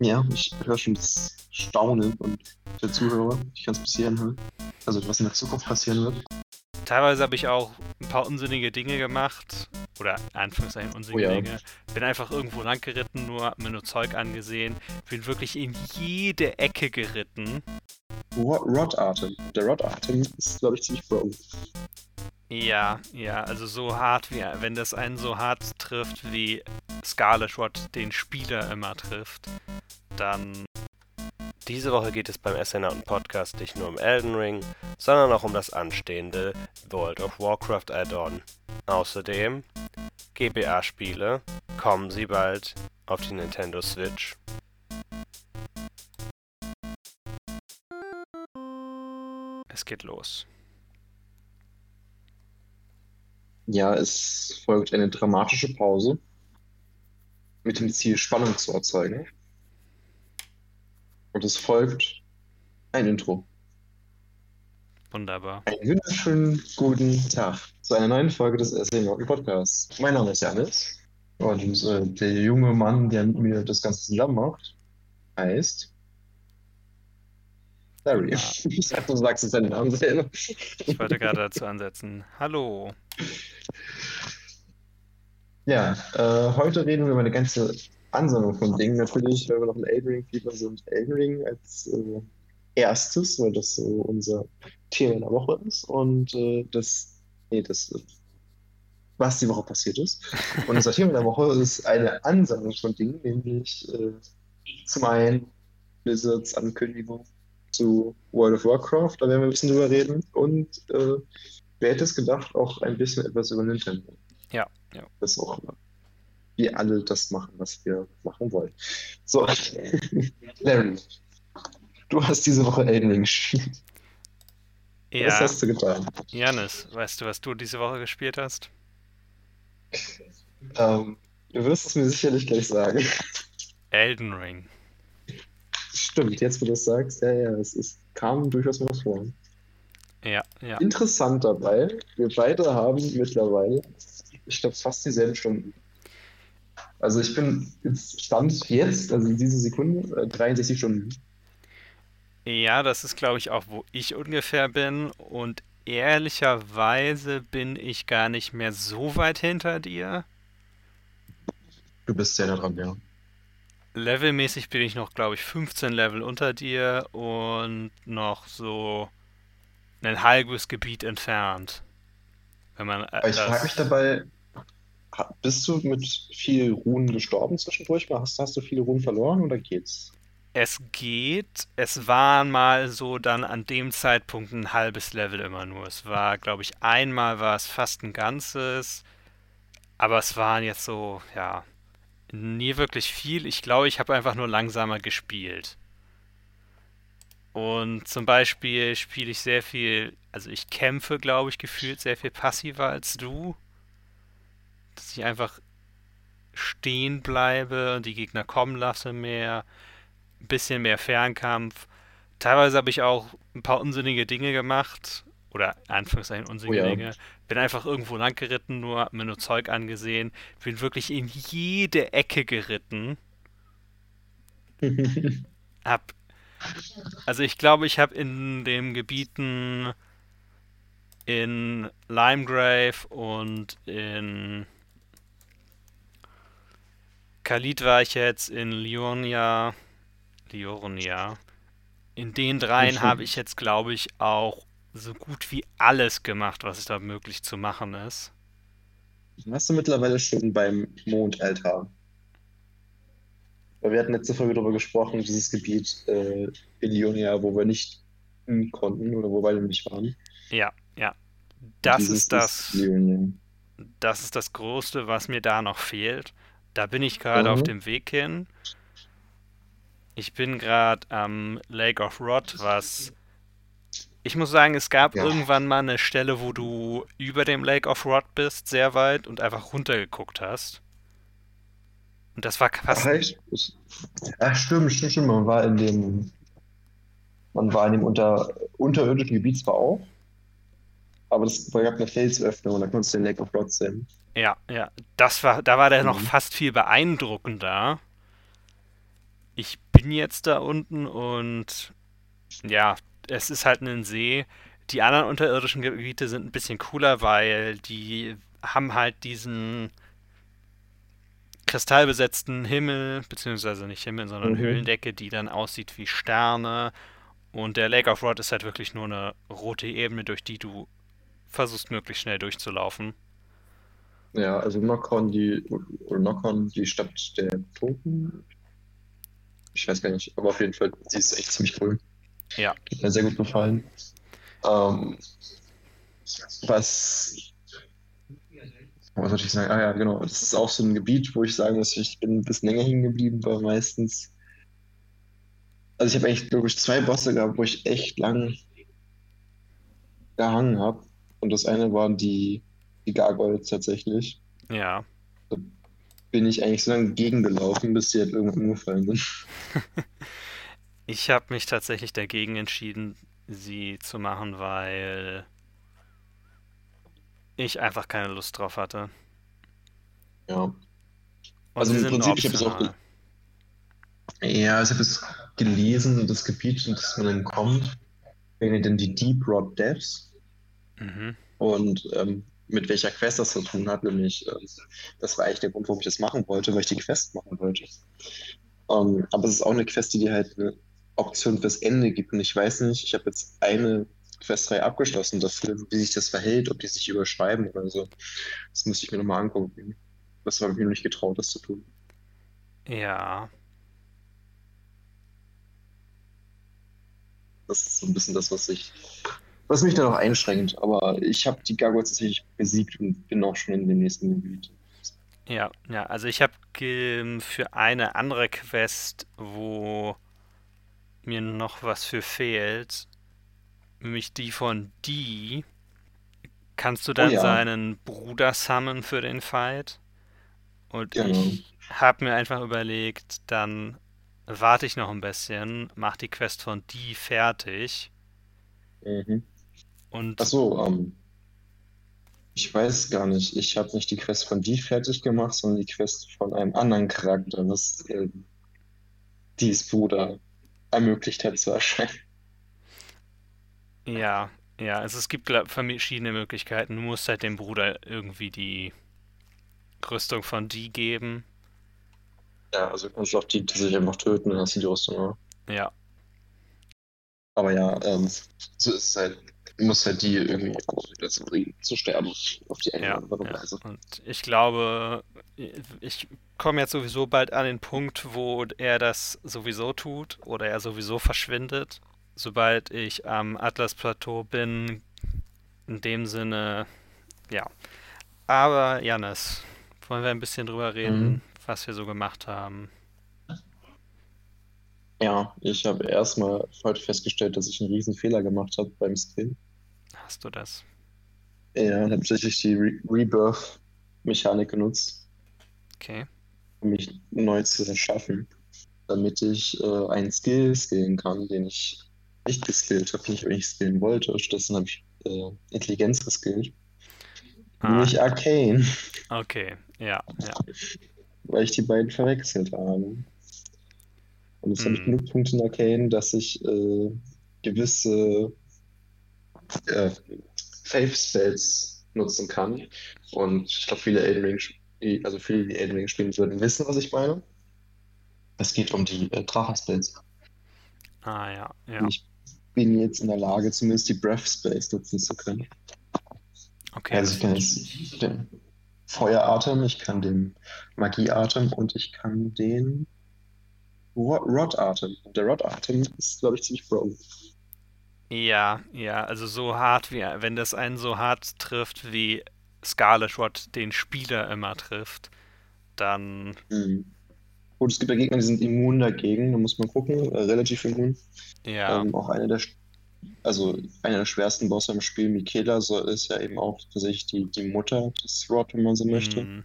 Ja, ich höre schon das Staunen und der Zuhörer. Ich kann es passieren hören. Also was in der Zukunft passieren wird. Teilweise habe ich auch ein paar unsinnige Dinge gemacht. Oder Anführungszeichen unsinnige Oh ja. Dinge. Bin einfach irgendwo lang geritten, nur hab mir nur Zeug angesehen. Bin wirklich in jede Ecke geritten. Rod, Rod Atem. Der Rod Atem ist, glaube ich, ziemlich broken. Ja, ja, also so hart wie, wenn das einen so hart trifft, wie Scarlet Rod den Spieler immer trifft, dann Diese Woche geht es beim Astronauten Podcast nicht nur um Elden Ring, sondern auch um das anstehende World of Warcraft Add-on. Außerdem GBA-Spiele, kommen sie bald auf die Nintendo Switch. es geht los. Ja, es folgt eine dramatische Pause mit dem Ziel, Spannung zu erzeugen. Und es folgt ein Intro. Wunderbar. Einen wunderschönen guten Tag zu einer neuen Folge des Astronauten Podcasts. Mein Name ist Janis und äh, der junge Mann, der mit mir das Ganze zusammen macht, heißt Larry. Ja. Ich dachte, du sagst jetzt deinen Namen selber. Ich wollte gerade dazu ansetzen. Hallo. Ja, äh, heute reden wir über eine ganze Ansammlung von Dingen. Natürlich, weil wir noch ein Elden Ring-Fieber sind, Elden Ring als äh, erstes, weil das so unser Thema der Woche ist. Und äh, das, nee, das, was die Woche passiert ist. Und unser Thema der Woche ist eine Ansammlung von Dingen, nämlich äh, zum einen Blizzards Ankündigung zu World of Warcraft, da werden wir ein bisschen drüber reden. Und äh, wer hätte es gedacht, auch ein bisschen etwas über Nintendo. Ja, ja. Das auch wir alle das machen, was wir machen wollen. So, Larry, du hast diese Woche Elden Ring gespielt. Was Ja, hast du getan? Janis, weißt du, was du diese Woche gespielt hast? Ähm, du wirst es mir sicherlich gleich sagen. Elden Ring. Stimmt, jetzt wo du das sagst, ja, ja, es ist, kam durchaus mal vor. Ja, ja. Interessant dabei, wir beide haben mittlerweile, ich glaube, fast dieselben Stunden. Also ich bin jetzt Stand jetzt, also diese Sekunde, äh, 63 Stunden. Ja, das ist, glaube ich, auch, wo ich ungefähr bin. Und ehrlicherweise bin ich gar nicht mehr so weit hinter dir. Du bist sehr nah dran, ja. Levelmäßig bin ich noch, glaube ich, 15 Level unter dir und noch so ein halbes Gebiet entfernt. Wenn man äh, ich frage mich dabei, bist du mit viel Runen gestorben zwischendurch? Hast, hast du viele Runen verloren oder geht's? Es geht. Es waren mal so dann an dem Zeitpunkt ein halbes Level immer nur. Es war, glaube ich, einmal war es fast ein ganzes. Aber es waren jetzt so, ja, nie wirklich viel. Ich glaube, ich habe einfach nur langsamer gespielt. Und zum Beispiel spiele ich sehr viel, also ich kämpfe, glaube ich, gefühlt sehr viel passiver als du. Dass ich einfach stehen bleibe und die Gegner kommen lasse mehr. Ein bisschen mehr Fernkampf. Teilweise habe ich auch ein paar unsinnige Dinge gemacht. Oder Anführungszeichen unsinnige Oh ja. Dinge. Bin einfach irgendwo lang geritten, nur hab mir nur Zeug angesehen. Bin wirklich in jede Ecke geritten. Hab. Also ich glaube, ich habe in den Gebieten in Limegrave und in Khalid war ich jetzt, in Lionia, Liornia. In den dreien habe ich jetzt, glaube ich, auch so gut wie alles gemacht, was da möglich zu machen ist. Warst du mittlerweile schon beim Mondaltar? Weil wir hatten letzte Folge darüber gesprochen, dieses Gebiet äh, in Ionia, wo wir nicht hin konnten oder wo wir nicht waren. Ja, ja. Das ist das. Ionia. Das ist das Größte, was mir da noch fehlt. Da bin ich gerade Mhm. auf dem Weg hin. Ich bin gerade am Lake of Rot, was. Ich muss sagen, es gab Ja. irgendwann mal eine Stelle, wo du über dem Lake of Rot bist, sehr weit, und einfach runtergeguckt hast. Und das war fast. Ach, echt? Ich- Ach, stimmt, stimmt, stimmt. Man war in dem, man war in dem unter, unterirdischen Gebiet zwar auch, aber es gab eine Felsöffnung und da konntest du den Lake of Rot sehen. Ja, ja. Das war, da war der noch Mhm. fast viel beeindruckender. ich bin jetzt da unten und ja, es ist halt ein See. Die anderen unterirdischen Gebiete sind ein bisschen cooler, weil die haben halt diesen kristallbesetzten Himmel, beziehungsweise nicht Himmel, sondern Mhm. Höhlendecke, die dann aussieht wie Sterne. Und der Lake of Rod ist halt wirklich nur eine rote Ebene, durch die du versuchst, möglichst schnell durchzulaufen. Ja, also Nockon, die, oder Nockon, die Stadt der Toten. Ich weiß gar nicht, aber auf jeden Fall, sie ist echt ziemlich cool. Ja. Hat mir sehr gut gefallen. Ähm, was, was sollte ich sagen? Ah ja, genau. Das ist auch so ein Gebiet, wo ich sagen muss, ich bin ein bisschen länger hängen geblieben, weil meistens. Also ich habe eigentlich, glaube ich, zwei Bosse gehabt, wo ich echt lang gehangen habe. Und das eine waren die, die Gargoyles tatsächlich. Ja. Bin ich eigentlich so lange gegengelaufen, bis die halt irgendwann umgefallen sind. Ich habe mich tatsächlich dagegen entschieden, sie zu machen, weil ich einfach keine Lust drauf hatte. Ja. Und Also sie im Prinzip, ich habe es auch. Ja, ich habe es gelesen, das Gebiet, in das man dann kommt, wären dann die Deep Rod Depths. Mhm. Und ähm, mit welcher Quest das zu tun hat, nämlich, ähm, das war eigentlich der Grund, warum ich das machen wollte, weil ich die Quest machen wollte. Ähm, aber es ist auch eine Quest, die dir halt eine Option fürs Ende gibt. Und ich weiß nicht, ich habe jetzt eine Questreihe abgeschlossen dafür, wie sich das verhält, ob die sich überschreiben oder so. Das müsste ich mir nochmal angucken. Das habe ich mir noch nicht getraut, das zu tun. Ja. Das ist so ein bisschen das, was ich, was mich da noch einschränkt. Aber ich habe die Gargoyles tatsächlich besiegt und bin auch schon in dem nächsten Gebiet. Ja, ja, also ich habe für eine andere Quest, wo mir noch was für fehlt, nämlich die von Die, kannst du dann ja. seinen Bruder summonen für den Fight. Und Genau. ich habe mir einfach überlegt, dann warte ich noch ein bisschen, mach die Quest von Die fertig Mhm. Und Ach so, ähm, ich weiß gar nicht. Ich habe nicht die Quest von die fertig gemacht, sondern die Quest von einem anderen Charakter, was ähm, dies Bruder ermöglicht hat zu erscheinen. ja, ja, also es gibt glaub, verschiedene Möglichkeiten. Du musst halt dem Bruder irgendwie die Rüstung von Die geben. Ja, also kannst du auch die tatsächlich einfach töten, dann hast du die Rüstung. auch. Ja, Aber ja, ähm, so ist es halt. Du musst halt die irgendwie dazu bringen, zu sterben. Auf die eine Ja, oder andere ja. Weise. Und ich glaube, ich komme jetzt sowieso bald an den Punkt, wo er das sowieso tut oder er sowieso verschwindet. Sobald ich am Atlas-Plateau bin, in dem Sinne, ja. Aber Janis, wollen wir ein bisschen drüber reden, Mhm. was wir so gemacht haben? Ja, ich habe erstmal heute festgestellt, dass ich einen riesen Fehler gemacht habe beim Stream. Hast du das? Ja, tatsächlich die Re Rebirth-Mechanik genutzt, Okay. um mich neu zu erschaffen, damit ich äh, einen Skill skillen kann, den ich nicht geskillt habe, den ich aber nicht skillen wollte. Stattdessen habe ich äh, Intelligenz geskillt, Ah, nämlich Arcane, okay. Ja, ja. weil ich die beiden verwechselt habe. Und jetzt habe ich Hm. genug Punkte in Arcane, dass ich äh, gewisse äh, Faith Spells nutzen kann. Und ich glaube, viele Elden Ring, die- also viele, die Elden Ring spielen, würden wissen, was ich meine. Es geht um die äh, Drachen-Spells. Ah, ja, ja. Ich bin jetzt in der Lage, zumindest die Breath Spells nutzen zu können. Okay, Also ich kann jetzt den Feueratem, ich kann den Magieatem und ich kann den Ro- Rod-Atem. Und der Rod-Atem ist, glaube ich, ziemlich broken. Ja, ja, also so hart wie, wenn das einen so hart trifft, wie Scarlet Rot den Spieler immer trifft, dann, Mhm. Gut, es gibt ja Gegner, die sind immun dagegen, da muss man gucken, äh, relativ immun. ja, Ähm, auch einer der, also einer der schwersten Bosse im Spiel, Michaela, so ist ja eben auch tatsächlich die, die Mutter des Rod, wenn man so möchte. mm,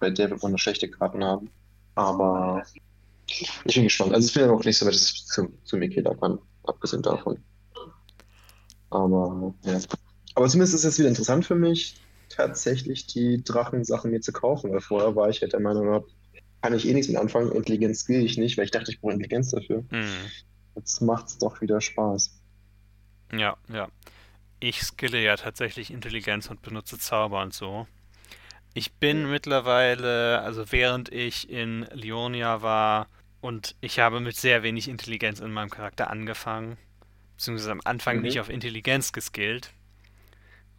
Bei der wird man noch schlechte Karten haben. Aber ich bin gespannt. Also ich bin ja noch nicht so weit, dass ich zu, zu Michaela kann, abgesehen davon. Aber ja. Aber zumindest ist es wieder interessant für mich, tatsächlich die Drachensachen mir zu kaufen, weil vorher war ich halt der Meinung, kann ich eh nichts mit anfangen. Intelligenz skill ich nicht, weil ich dachte, ich brauche Intelligenz dafür. Mhm. Jetzt macht es doch wieder Spaß. Ja, ja. Ich skille ja tatsächlich Intelligenz und benutze Zauber und so. Ich bin mittlerweile, also während ich in Leonia war und ich habe mit sehr wenig Intelligenz in meinem Charakter angefangen, beziehungsweise am Anfang Mhm. nicht auf Intelligenz geskillt,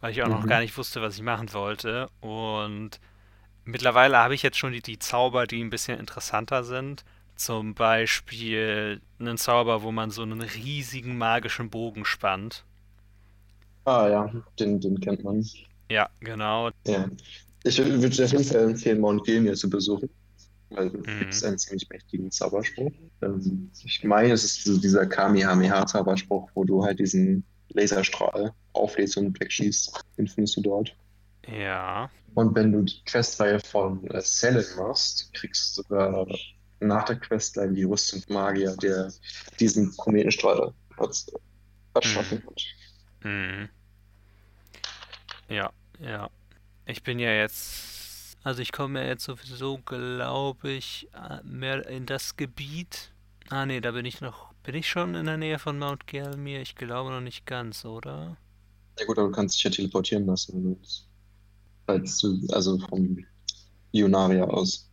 weil ich auch noch Mhm. gar nicht wusste, was ich machen wollte. Und mittlerweile habe ich jetzt schon die, die Zauber, die ein bisschen interessanter sind. Zum Beispiel einen Zauber, wo man so einen riesigen magischen Bogen spannt. Ah ja, den, den kennt man. Ja, genau. Ja. Ich wür- würde dir auf jeden Fall empfehlen, Mount Gilmir zu besuchen. Weil Mhm. kriegst einen ziemlich mächtigen Zauberspruch. Ähm, ich meine, es ist so dieser Kamehameha-Zauberspruch, wo du halt diesen Laserstrahl auflädst und wegschießt. Den findest du dort. Ja. Und wenn du die Questreihe von äh, Selen machst, kriegst du sogar nach der Questline die Rüstung Magier, der diesen Kometenstrahl erschaffen hat. Mhm. Ja, ja. Ich bin ja jetzt. Also ich komme ja jetzt sowieso, glaube ich, äh, mehr in das Gebiet. Ah nee, da bin ich noch. Bin ich schon in der Nähe von Mount Gelmir? Ich glaube noch nicht ganz, oder? Ja gut, aber du kannst dich ja teleportieren lassen, wenn du willst. Falls du, also vom Ionaria aus.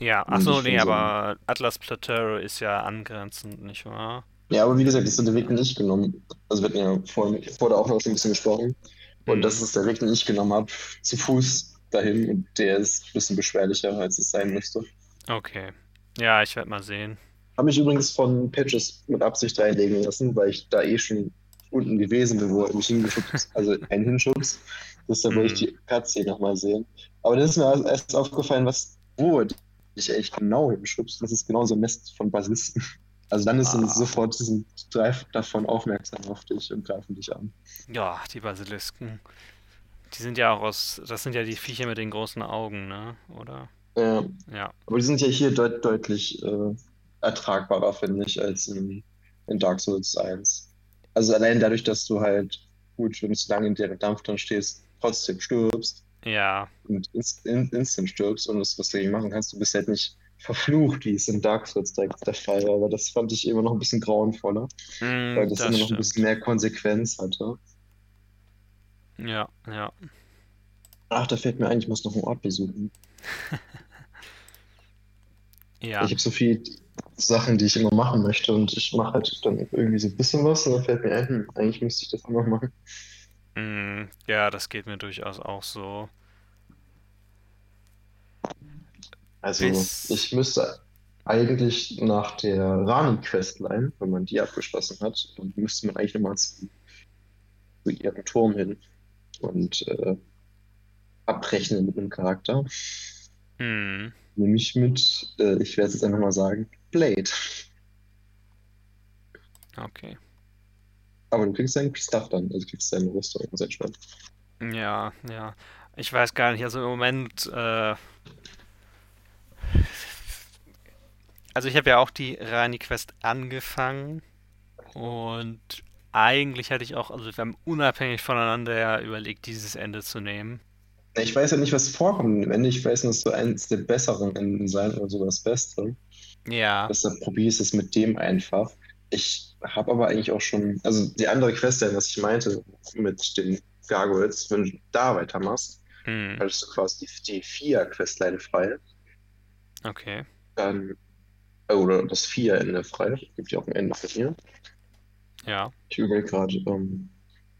Ja, achso, nee, so- aber Atlas Plateau ist ja angrenzend, nicht wahr? Ja, aber wie gesagt, das ist der Weg, den ich genommen. Also wir hatten ja vorhin, vor der Aufnahme schon ein bisschen gesprochen. Und Mhm. das ist der Weg, den ich genommen habe, zu Fuß dahin. Und der ist ein bisschen beschwerlicher, als es sein müsste. Okay. Ja, ich werde mal sehen. Habe mich übrigens von Patches mit Absicht reinlegen lassen, weil ich da eh schon unten gewesen bin, wo er mich hingeschubst, also einen hinschubst. Deshalb wollte ich Mhm. die Cutscene nochmal sehen. Aber dann ist mir erst aufgefallen, was, wo er dich eigentlich genau hinschubst. Das ist genau so ein Nest von Basilisten. Also dann ist Ah. sofort sind drei davon aufmerksam auf dich und greifen dich an. Ja, die Basilisken. Die sind ja auch aus. Das sind ja die Viecher mit den großen Augen, ne? Oder? Ja, Ja. aber die sind ja hier deut deutlich äh, ertragbarer, finde ich, als in, in Dark Souls 1. Also allein dadurch, dass du halt, gut, wenn du zu lange in deren Dampf drin stehst, trotzdem stirbst Ja. und inst in instant stirbst und das, was du machen kannst, du bist halt nicht verflucht, wie es in Dark Souls direkt der Fall war. Aber das fand ich immer noch ein bisschen grauenvoller, Mm, weil das, das immer noch ein stimmt. bisschen mehr Konsequenz hatte. Ja, ja. Ach, da fällt mir ein, ich muss noch einen Ort besuchen. Ja. Ich habe so viele Sachen, die ich immer machen möchte und ich mache halt dann irgendwie so ein bisschen was und dann fällt mir ein, hm, eigentlich müsste ich das auch noch machen. Mm, ja, das geht mir durchaus auch so. Also Bis- ich müsste eigentlich nach der Rani-Questline, wenn man die abgeschlossen hat, dann müsste man eigentlich nochmal zu, zu ihrem Turm hin und äh, abrechnen mit einem Charakter. Hm. Nämlich mit, äh, ich werde es jetzt einfach mal sagen, Blade. Okay. Aber du kriegst deinen Stuff dann, also du kriegst deine Rüstung, ganz entspannt. Ja, ja. Ich weiß gar nicht, also im Moment, äh, also ich habe ja auch die Rani-Quest angefangen und eigentlich hatte ich auch, also wir haben unabhängig voneinander ja überlegt, dieses Ende zu nehmen. Ich weiß ja nicht, was vorkommt am Ende. Ich weiß nur, es soll eines der besseren Enden sein oder sogar das Beste. Ja, Deshalb probiere ich es mit dem einfach. Ich habe aber eigentlich auch schon, also die andere Questline, was ich meinte, mit den Gargoyles, wenn du da weitermachst, hm, hattest du quasi die, die Vier-Questline frei. okay. Dann, oder das Vier-Ende frei. Gibt ja auch ein Ende für hier. Ja, Ich überlege gerade, ähm,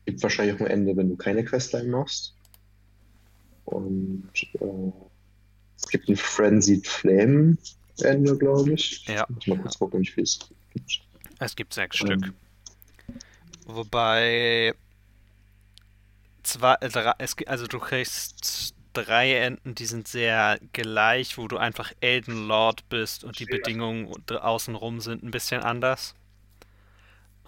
gibt wahrscheinlich auch ein Ende, wenn du keine Questline machst. Und äh, es gibt ein Frenzied Flame Ende, glaube ich. Ja. Ich muss mal kurz gucken, wie viel es gibt. es gibt sechs Ähm, Stück. Wobei zwei, äh, drei, es, also du kriegst drei Enden, die sind sehr gleich, wo du einfach Elden Lord bist und die Bedingungen außenrum sind ein bisschen anders.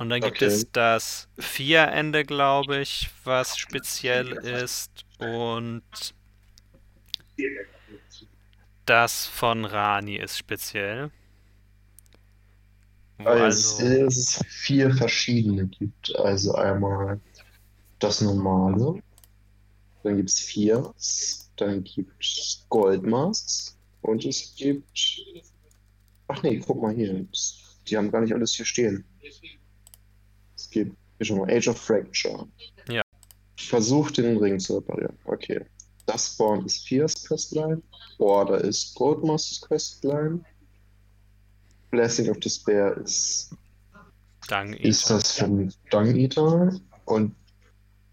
Und dann gibt Okay. es das Vier-Ende, glaube ich, was speziell ist und das von Rani ist speziell. Also, es, es vier verschiedene gibt. Also einmal das normale, dann gibt es vier, dann gibt es Goldmasks, Und es gibt. Ach nee, guck mal hier. Die haben gar nicht alles hier stehen. Es gibt schon mal Age of Fracture. Ja. Versucht den Ring zu reparieren. Okay. Das Spawn ist Fierce Questline. Order ist Goldmasters Questline. Blessing of Despair ist. Dung Ist Eater. das von Dung Eater? Und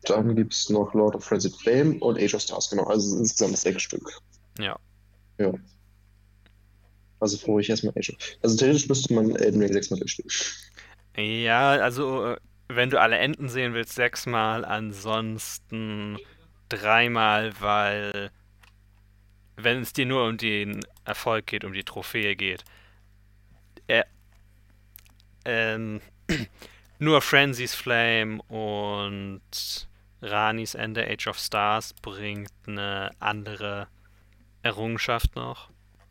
dann gibt es noch Lord of Frenzied Flame und Age of Stars, genau. Also insgesamt sechs Stück. Ja. Ja. Also brauche ich erstmal Age of. Also theoretisch müsste man Elden Ring sechsmal durchspielen. Ja, also äh, wenn du alle Enden sehen willst, sechsmal, ansonsten dreimal, weil wenn es dir nur um den Erfolg geht, um die Trophäe geht, äh, ähm, nur Frenzy's Flame und Ranis Ende Age of Stars bringt eine andere Errungenschaft noch.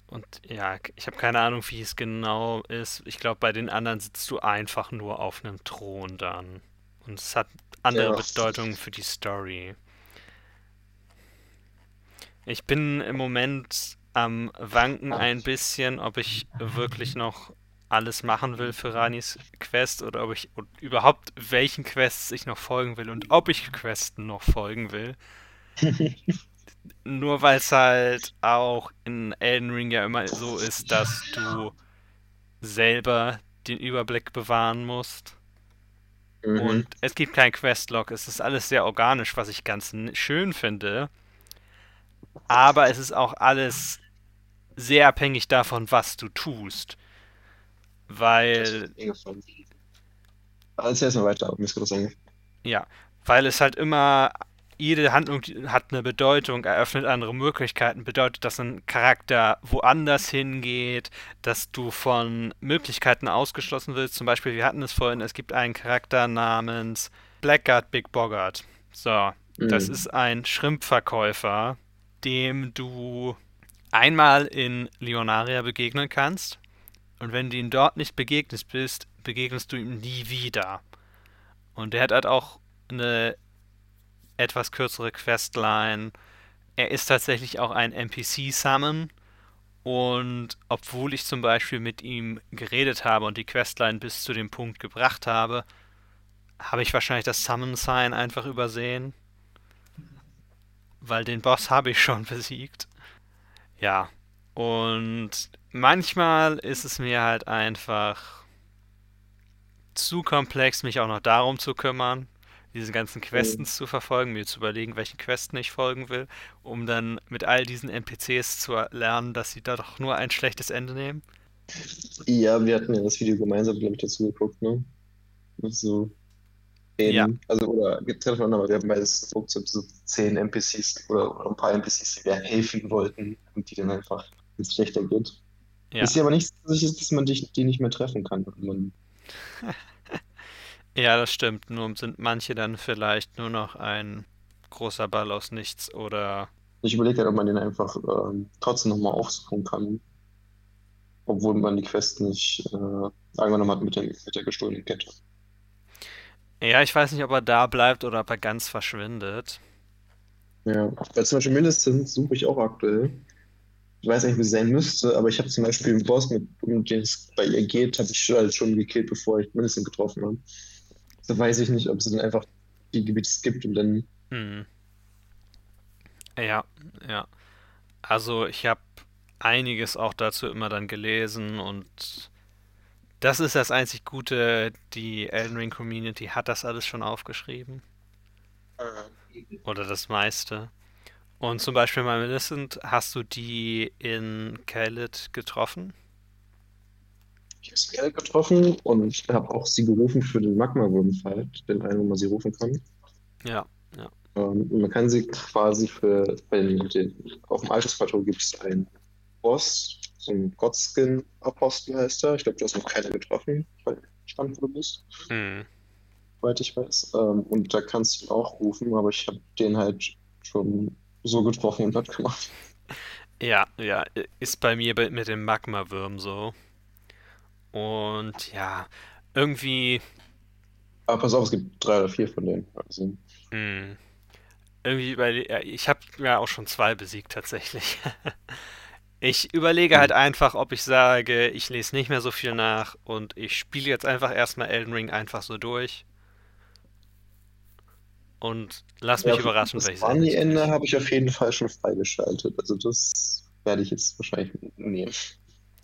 Und ja, ich habe keine Ahnung, wie es genau ist. Ich glaube, bei den anderen sitzt du einfach nur auf einem Thron dann. Und es hat andere Ja. Bedeutungen für die Story. Ich bin im Moment am Wanken ein bisschen, ob ich wirklich noch alles machen will für Ranis Quest oder ob ich überhaupt welchen Quests ich noch folgen will und ob ich Questen noch folgen will. Nur weil es halt auch in Elden Ring ja immer so ist, dass du selber den Überblick bewahren musst. Mhm. Und es gibt kein Questlog. Es ist alles sehr organisch, was ich ganz schön finde. Aber es ist auch alles sehr abhängig davon, was du tust. Weil Also erstmal weiter, mir ist gerade. Ja, weil es halt immer, jede Handlung hat eine Bedeutung, eröffnet andere Möglichkeiten, bedeutet, dass ein Charakter woanders hingeht, dass du von Möglichkeiten ausgeschlossen wirst. Zum Beispiel, wir hatten es vorhin, es gibt einen Charakter namens Blackguard Big Boggart. So, das Mhm. ist ein Schrimpverkäufer, dem du einmal in Leonaria begegnen kannst. Und wenn du ihm dort nicht begegnet bist, begegnest du ihm nie wieder. Und der hat halt auch eine etwas kürzere Questline. Er ist tatsächlich auch ein NPC-Summon. Und obwohl ich zum Beispiel mit ihm geredet habe und die Questline bis zu dem Punkt gebracht habe, habe ich wahrscheinlich das Summon-Sign einfach übersehen. Weil den Boss habe ich schon besiegt. Ja. Und manchmal ist es mir halt einfach zu komplex, mich auch noch darum zu kümmern, diese ganzen Quests zu verfolgen, mir zu überlegen, welchen Questen ich folgen will, um dann mit all diesen NPCs zu lernen, dass sie da doch nur ein schlechtes Ende nehmen. Ja, wir hatten ja das Video gemeinsam, glaube ich, dazu geguckt, ne? So zehn, Ja. also oder getrennt voneinander, aber wir haben beides geguckt, so, so zehn NPCs oder, oder ein paar NPCs, die wir helfen wollten und die dann einfach ins Schlechter geht. Ja. Ist ja aber nicht so, dass man dich, die nicht mehr treffen kann. Man, Ja, das stimmt. Nur sind manche dann vielleicht nur noch ein großer Ball aus nichts oder ich überlege halt, ob man den einfach ähm, trotzdem nochmal aufsuchen kann. Obwohl man die Quest nicht äh, angenommen hat mit der, mit der gestohlenen Kette. Ja, ich weiß nicht, ob er da bleibt oder ob er ganz verschwindet. Ja, weil zum Beispiel Millicent suche ich auch aktuell. Ich weiß nicht, wie sie sein müsste, aber ich habe zum Beispiel einen Boss, mit, um den es bei ihr geht, habe ich halt schon gekillt, bevor ich Millicent getroffen habe. Da weiß ich nicht, ob sie dann einfach die Gebiete skippt und dann. Hm. Ja, ja. Also ich habe einiges auch dazu immer dann gelesen und das ist das einzig Gute, die Elden Ring Community hat das alles schon aufgeschrieben. Oder das meiste. Und zum Beispiel bei Millicent, hast du die in Caelid getroffen? Ich habe sie getroffen und habe auch sie gerufen für den Magma-Wurm-Fight, den einen, wo man sie rufen kann. Ja, Ähm, und man kann sie quasi für, bei den, auf dem Altersplateau gibt es einen Boss, so ein Godskin-Apostel heißt er. Ich glaube, du hast noch keiner getroffen, weil stand, wo du bist, hm. soweit ich weiß. Ähm, und da kannst du ihn auch rufen, aber ich habe den halt schon so getroffen und platt gemacht. Ja, ja, ist bei mir mit dem Magma-Würm so. Und ja, irgendwie, Aber pass auf, es gibt drei oder vier von denen. Also, hm, irgendwie bei, ja, ich habe ja auch schon zwei besiegt tatsächlich. Ich überlege halt einfach, ob ich sage, ich lese nicht mehr so viel nach und ich spiele jetzt einfach erstmal Elden Ring einfach so durch. Und lass mich Ja, überraschen, das welches Barney-Ende habe ich auf jeden Fall schon freigeschaltet. Also das werde ich jetzt wahrscheinlich nehmen.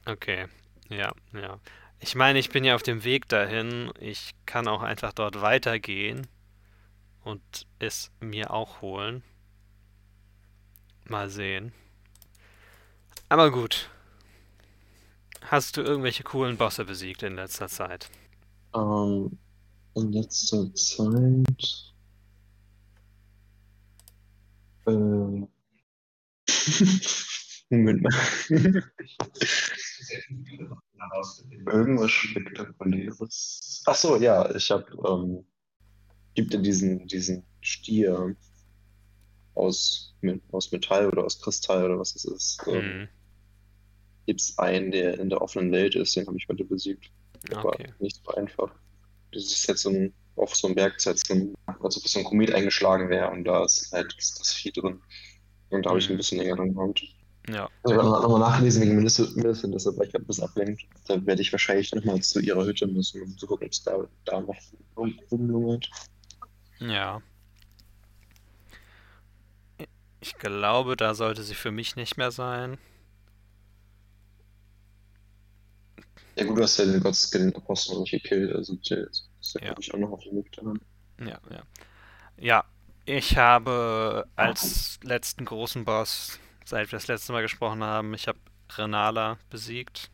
Okay, ja, ja. Ich meine, ich bin ja auf dem Weg dahin. Ich kann auch einfach dort weitergehen und es mir auch holen. Mal sehen. Aber gut. Hast du irgendwelche coolen Bosse besiegt in letzter Zeit? Ähm, in letzter Zeit. Äh, Moment mal. Irgendwas Spektakuläres. Ach so, ja, ich habe, ähm, gibt ja diesen, diesen Stier aus, aus Metall oder aus Kristall oder was es ist. Ähm, Hm, gibt es einen, der in der offenen Welt ist, den habe ich heute besiegt. Aber okay. nicht so einfach. Das ist jetzt so ein, auf so einem Berg, ist so ein, als ob so ein Komet eingeschlagen wäre und da ist halt das, das Vieh drin. Und da habe ich ein Mhm. bisschen länger dran gehabt. Ja, Also, ich werde nochmal nachlesen wegen Millicent, deshalb war ich ein bisschen ablenkt. Da werde ich wahrscheinlich nochmal zu ihrer Hütte müssen, um zu gucken, ob es da, da noch rum- rumlungert. ja. Ich glaube, da sollte sie für mich nicht mehr sein. Ja gut, du hast ja den Godskin den Apostel noch nicht gekillt, also der ist ja, Ja. ich, auch noch auf dem Weg daran. Ja, ja. Ja, ich habe als letzten großen Boss, seit wir das letzte Mal gesprochen haben, ich habe Renala besiegt.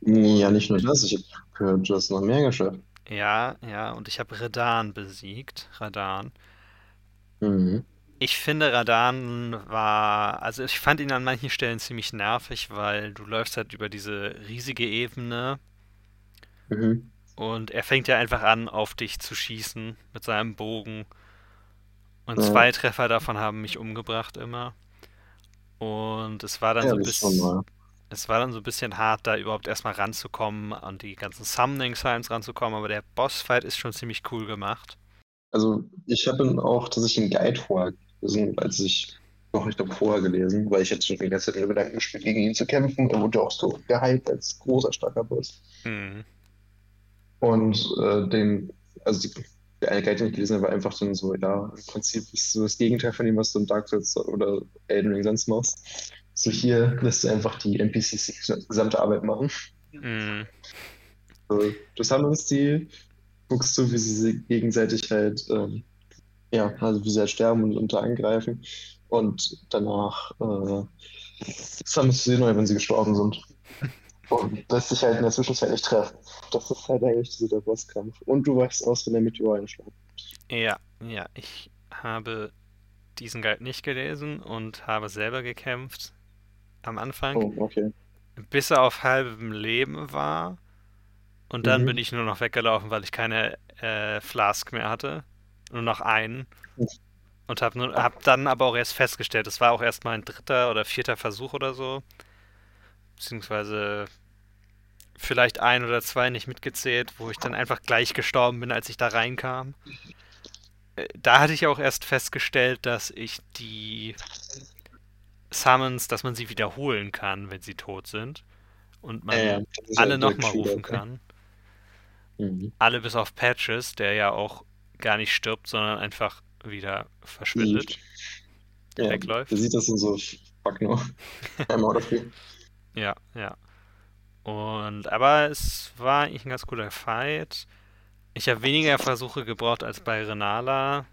Ja, nicht nur das, ich habe gehört, du hast noch mehr geschafft. Ja, ja, und ich habe Radan besiegt. Radan. Mhm. Ich finde, Radan war, also ich fand ihn an manchen Stellen ziemlich nervig, weil du läufst halt über diese riesige Ebene Mhm. und er fängt ja einfach an, auf dich zu schießen mit seinem Bogen. Und zwei Treffer davon haben mich umgebracht immer. Und es war dann Ja, so ein bisschen, es war dann so ein bisschen hart, da überhaupt erstmal ranzukommen, an die ganzen Summoning Signs ranzukommen, aber der Bossfight ist schon ziemlich cool gemacht. Also ich habe ihn auch tatsächlich einen Guide vorher gelesen, als ich noch nicht vorher gelesen, weil ich jetzt schon die ganze Zeit Gedanken gespielt, gegen ihn zu kämpfen. Er wurde auch so gehypt als großer, starker Boss. Mhm. Und äh, den, also die, eine Guide, ich gelesen habe, war einfach dann so, ja, im Prinzip ist so das Gegenteil von dem, was du in Dark Souls oder Elden Ring sonst machst. So hier lässt du einfach die NPCs die gesamte Arbeit machen. Mhm. So, du sammelst die, guckst du, wie sie sich gegenseitig halt, ähm, ja, also wie sie halt sterben und unter angreifen. Und danach äh, sammelst du sie neu, wenn sie gestorben sind. Und lässt sich halt in der Zwischenzeit nicht treffen. Das ist halt eigentlich so der Bosskampf. Und du weißt aus, wenn der Meteor einschlägt. Ja, ja, ich habe diesen Guide nicht gelesen und habe selber gekämpft am Anfang, Oh, okay. bis er auf halbem Leben war. Und dann Mhm. bin ich nur noch weggelaufen, weil ich keine äh, Flask mehr hatte. Nur noch einen. Und habe hab dann aber auch erst festgestellt, es war auch erst mein dritter oder vierter Versuch oder so. Beziehungsweise vielleicht ein oder zwei nicht mitgezählt, wo ich dann einfach gleich gestorben bin, als ich da reinkam. Äh, Da hatte ich auch erst festgestellt, dass ich die Summons, dass man sie wiederholen kann, wenn sie tot sind. Und man ist alle nochmal rufen kann. Mhm. Alle bis auf Patches, der ja auch gar nicht stirbt, sondern einfach wieder verschwindet. Ja, wegläuft. Der sieht das und so, fuck no. Einmal dafür. Ja, ja. Und aber es war eigentlich ein ganz cooler Fight. Ich habe weniger Versuche gebraucht als bei Renala,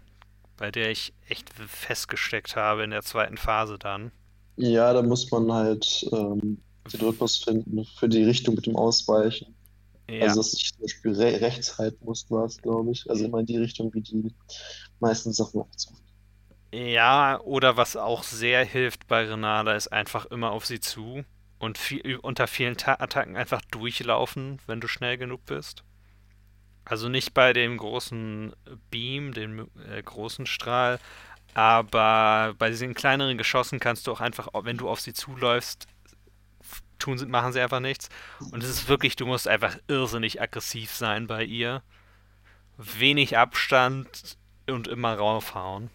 bei der ich echt festgesteckt habe in der zweiten Phase dann. Ja, da muss man halt ähm, den Rhythmus finden für die Richtung mit dem Ausweichen. Ja, Also, dass ich zum Beispiel re rechts halten muss, war es, glaube ich. Also immer in die Richtung, wie die meisten Sachen auch zu. ja, oder was auch sehr hilft bei Renala, ist einfach immer auf sie zu und viel, unter vielen Ta Attacken einfach durchlaufen, wenn du schnell genug bist. Also nicht bei dem großen Beam, dem äh, großen Strahl, aber bei diesen kleineren Geschossen kannst du auch einfach, wenn du auf sie zuläufst, tun sie, machen sie einfach nichts. Und es ist wirklich, du musst einfach irrsinnig aggressiv sein bei ihr. Wenig Abstand und immer raufhauen.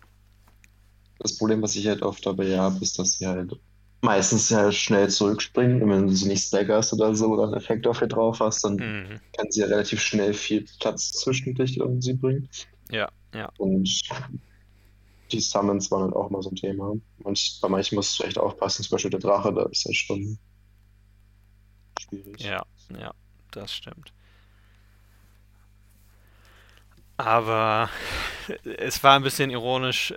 Das Problem, was ich halt oft dabei habe, ist, dass sie halt meistens ja schnell zurückspringen. Und wenn du sie nicht staggerst oder so oder einen Effekt auf ihr drauf hast, dann Mhm. kann sie ja relativ schnell viel Platz zwischen dich und sie bringen. Ja, ja. Und die Summons waren halt auch mal so ein Thema. Manch, bei manchen musst du echt aufpassen, zum Beispiel der Drache, da ist ja schon schwierig. Ja, ja, das stimmt. Aber es war ein bisschen ironisch,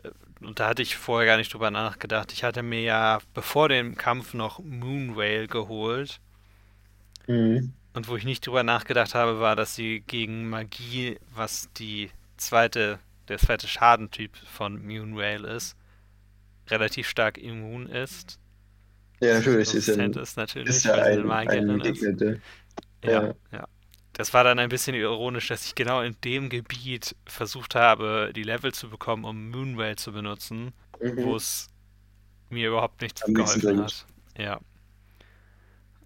und da hatte ich vorher gar nicht drüber nachgedacht. Ich hatte mir ja bevor dem Kampf noch Moonwale geholt. Mhm. Und wo ich nicht drüber nachgedacht habe, war, dass sie gegen Magie, was die zweite, der zweite Schadentyp von Moonwale ist, relativ stark immun ist. Ja, natürlich, sie ist ja, Resistent ist natürlich, ist ja ein, ein ist. Gegner. Ja, Ja. ja. Das war dann ein bisschen ironisch, dass ich genau in dem Gebiet versucht habe, die Level zu bekommen, um Moonwell zu benutzen, wo Mhm. es mir überhaupt nichts Am geholfen hat. Ja.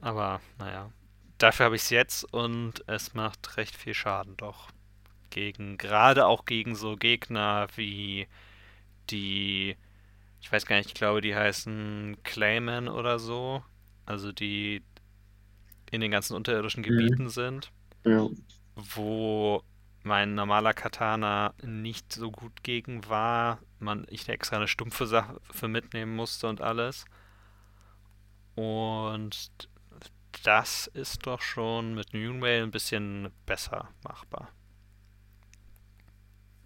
Aber, naja. Dafür habe ich es jetzt und es macht recht viel Schaden doch. Gegen, gerade auch gegen so Gegner wie die, ich weiß gar nicht, ich glaube, die heißen Clayman oder so. Also die in den ganzen unterirdischen Mhm. Gebieten sind Ja. wo mein normaler Katana nicht so gut gegen war, man ich extra eine stumpfe Sache für mitnehmen musste und alles. Und das ist doch schon mit Moonwale ein bisschen besser machbar.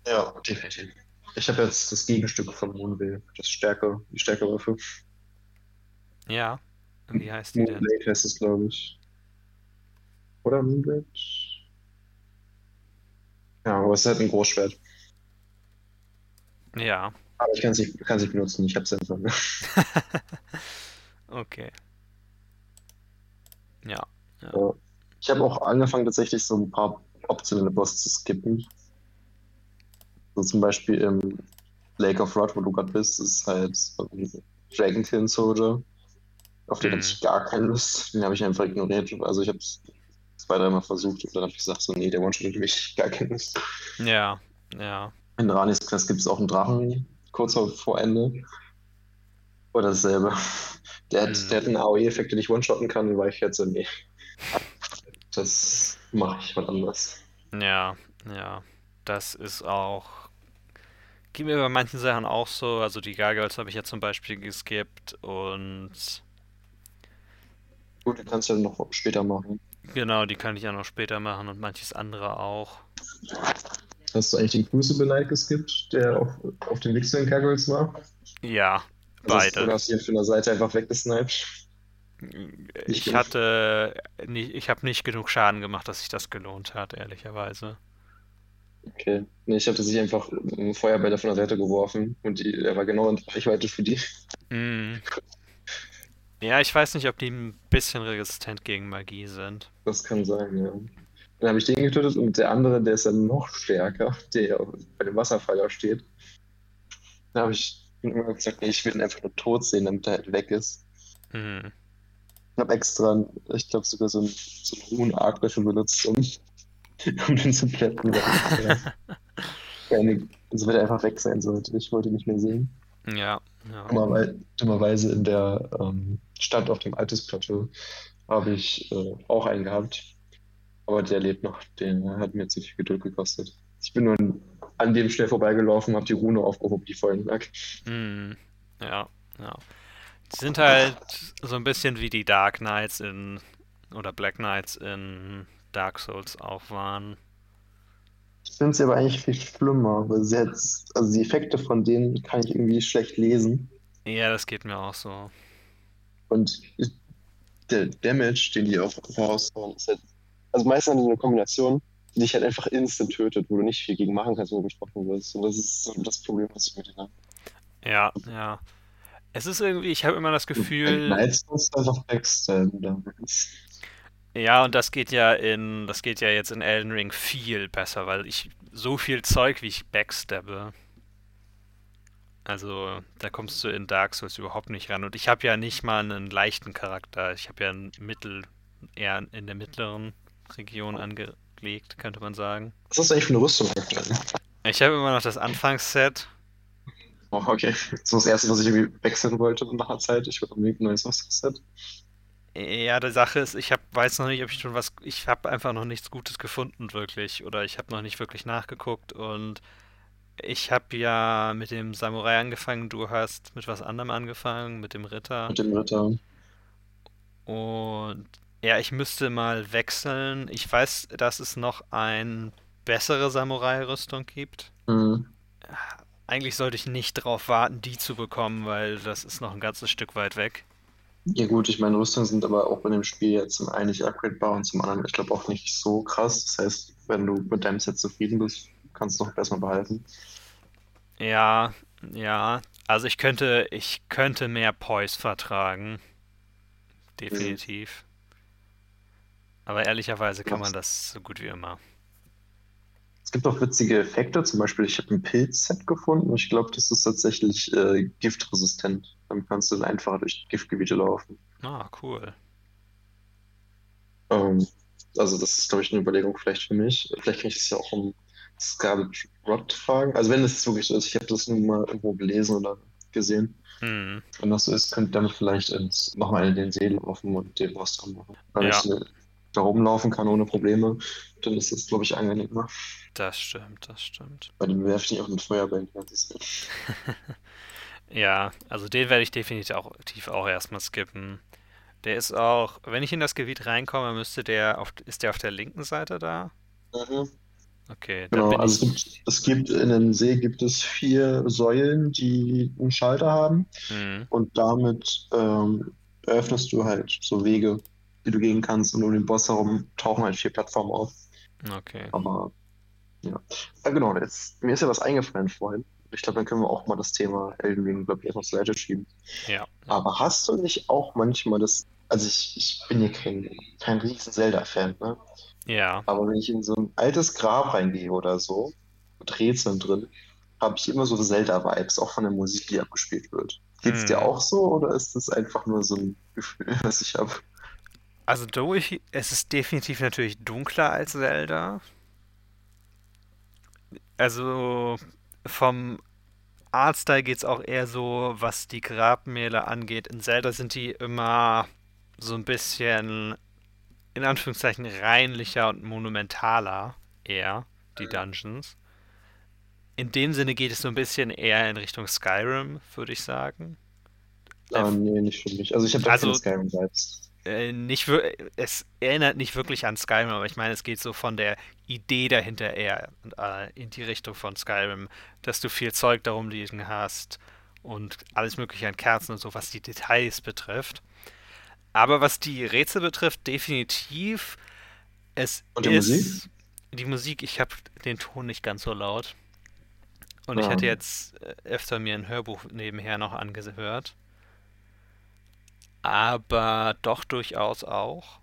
Ja, definitiv. Ich habe jetzt das Gegenstück von Moonville, das Stärke, die Stärkewaffe. Ja, wie heißt die denn? Moonblade heißt es, glaube ich. Oder Moonblade? Ja, aber es ist halt ein Großschwert. Ja, Aber ich kann es nicht, kann's nicht benutzen, ich habe es einfach. okay. Ja, Ja. Ich habe auch angefangen, tatsächlich so ein paar optionelle Bosse zu skippen. So zum Beispiel im Lake of Rot, wo du gerade bist, ist halt Dragon Soldier. Auf den Mhm. hatte ich gar keine Lust. Den habe ich einfach ignoriert. Also ich habe es zwei, dreimal versucht und dann habe ich gesagt, so nee, der One-Shot mich gar keine Lust. ja, ja. In Ranis Quest gibt es auch einen Drachen, kurz vor Ende. Oder dasselbe. Der hat, Mhm. der hat einen AOE-Effekt, den ich one-shotten kann, war ich jetzt so, nee. Das mache ich mal anders. Ja, ja. Das ist auch. Geht mir bei manchen Sachen auch so. Also die Gargoyles habe ich ja zum Beispiel geskippt und Gut, du kannst ja noch später machen. Genau, die kann ich ja noch später machen und manches andere auch. Hast du eigentlich den Crucible Knight geskippt, der auf, auf den Weg zu den Gargoyles war? Ja, Also beide. Oder hast du ihn von der Seite einfach weggesniped? Ich hatte nicht, ich habe nicht genug Schaden gemacht, dass sich das gelohnt hat, ehrlicherweise. Okay. Nee, ich habe tatsächlich einfach einen Feuerbälle von der Seite geworfen und die, er war genau in Reichweite für die. Mm. Ja, ich weiß nicht, ob die ein bisschen resistent gegen Magie sind. Das kann sein, ja. Dann habe ich den getötet und der andere, der ist dann noch stärker, der bei dem Wasserfall steht. Da habe ich immer gesagt, nee, ich will ihn einfach nur tot sehen, damit er halt weg ist. Hm. Ich habe extra, ich glaube sogar so einen, so einen hohen Arc dafür benutzt, um, um den zu plätten. weil Also wenn er einfach weg sein sollte. Ich wollte ihn nicht mehr sehen. Ja, ja. Dummerweise, dummerweise in der ähm, Stadt auf dem Altes Plateau habe ich äh, auch einen gehabt. Aber der lebt noch. Der hat mir zu viel Geduld gekostet. Ich bin nur an dem schnell vorbeigelaufen, habe die Rune aufgehoben, die vorhin lag. Hm, ja, ja. Die sind halt so ein bisschen wie die Dark Knights in oder Black Knights in Dark Souls auch waren. Ich finde sie aber eigentlich viel schlimmer, weil sie jetzt, also die Effekte von denen kann ich irgendwie schlecht lesen. Ja, das geht mir auch so. Und der Damage, den die auch voraushauen, ist halt. Also meistens so eine Kombination, die dich halt einfach instant tötet, wo du nicht viel gegen machen kannst, wenn du getroffen wirst. Und das ist so das Problem, was ich mit denen habe. Ja, ja. Es ist irgendwie, ich habe immer das Gefühl, musst du einfach backstabben. dann. Ja, und das geht ja in, das geht ja jetzt in Elden Ring viel besser, weil ich so viel Zeug, wie ich backstabbe. Also, da kommst du in Dark Souls überhaupt nicht ran. Und ich habe ja nicht mal einen leichten Charakter. Ich habe ja einen Mittel, eher in der mittleren Region angelegt, könnte man sagen. Was du eigentlich für eine Rüstung aktuell? Ich habe immer noch das Anfangsset. Oh, okay. So das Erste, was ich irgendwie wechseln wollte nach einer Zeit. Ich wollte unbedingt ein neues Rüstungsset. Ja, die Sache ist, ich hab, weiß noch nicht, ob ich schon was. Ich habe einfach noch nichts Gutes gefunden, wirklich. Oder ich habe noch nicht wirklich nachgeguckt. Und ich habe ja mit dem Samurai angefangen. Du hast mit was anderem angefangen, mit dem Ritter. Mit dem Ritter. Und ja, ich müsste mal wechseln. Ich weiß, dass es noch eine bessere Samurai-Rüstung gibt. Mhm. Eigentlich sollte ich nicht darauf warten, die zu bekommen, weil das ist noch ein ganzes Stück weit weg. Ja gut, ich meine, Rüstungen sind aber auch in dem Spiel jetzt zum einen nicht upgradebar und zum anderen, ich glaube, auch nicht so krass. Das heißt, wenn du mit deinem Set zufrieden bist, kannst du es doch erstmal behalten. Ja, ja. Also ich könnte, ich könnte mehr Poise vertragen. Definitiv. Aber ehrlicherweise kann man das so gut wie immer. Es gibt auch witzige Effekte, zum Beispiel, ich habe ein Pilzset gefunden. Ich glaube, das ist tatsächlich äh, giftresistent. Dann kannst du dann einfacher durch Giftgebiete laufen. Ah, cool. Ähm, also, das ist, glaube ich, eine Überlegung vielleicht für mich. Vielleicht kann ich das ja auch um Scarlet Rot tragen. Also, wenn das wirklich so ist, ich habe das nur mal irgendwo gelesen oder gesehen. Hm. Wenn das so ist, könnt ihr damit vielleicht ins, nochmal in den See laufen und den Boss machen. Wenn Ja. Da rumlaufen kann ohne Probleme, dann ist das, glaube ich, angenehmer. Das stimmt, das stimmt. Weil die werfe ich auch mit Feuerbällen die ganze Zeit. Ja, also den werde ich definitiv auch, tief auch erstmal skippen. Der ist auch, wenn ich in das Gebiet reinkomme, müsste der auf, ist der auf der linken Seite da? Mhm. Okay, dann Genau, also es gibt, es gibt in dem See gibt es vier Säulen, die einen Schalter haben Hm, und damit ähm, eröffnest du halt so Wege, die du gehen kannst und um den Boss herum tauchen halt vier Plattformen auf. okay. Aber ja. Ah, genau, jetzt, mir ist ja was eingefallen vorhin. Ich glaube, dann können wir auch mal das Thema Elden Ring, glaube ich, erstmal zur Seite schieben. Ja. Aber hast du nicht auch manchmal das, also ich, ich bin hier kein, kein riesen Zelda-Fan, ne? Ja. Aber wenn ich in so ein altes Grab reingehe oder so, mit Rätseln drin, habe ich immer so Zelda-Vibes, auch von der Musik, die abgespielt wird. Geht's dir Hm. auch so oder ist das einfach nur so ein Gefühl, was ich habe? Also durch, es ist definitiv natürlich dunkler als Zelda. Also vom Artstyle geht es auch eher so, was die Grabmäler angeht. In Zelda sind die immer so ein bisschen, in Anführungszeichen, reinlicher und monumentaler, eher, die Dungeons. In dem Sinne geht es so ein bisschen eher in Richtung Skyrim, würde ich sagen. Ah, Äh, nee, nicht für mich. Also ich habe Also- keine Skyrim-Vibes. Äh, nicht es erinnert nicht wirklich an Skyrim, aber ich meine, es geht so von der Idee dahinter eher äh, in die Richtung von Skyrim, dass du viel Zeug darum liegen hast und alles mögliche an Kerzen und so, was die Details betrifft. Aber was die Rätsel betrifft, definitiv, es Und die ist Musik? die Musik, ich habe den Ton nicht ganz so laut. Und ich Ja. hatte jetzt äh, öfter mir ein Hörbuch nebenher noch angehört. Aber doch durchaus auch.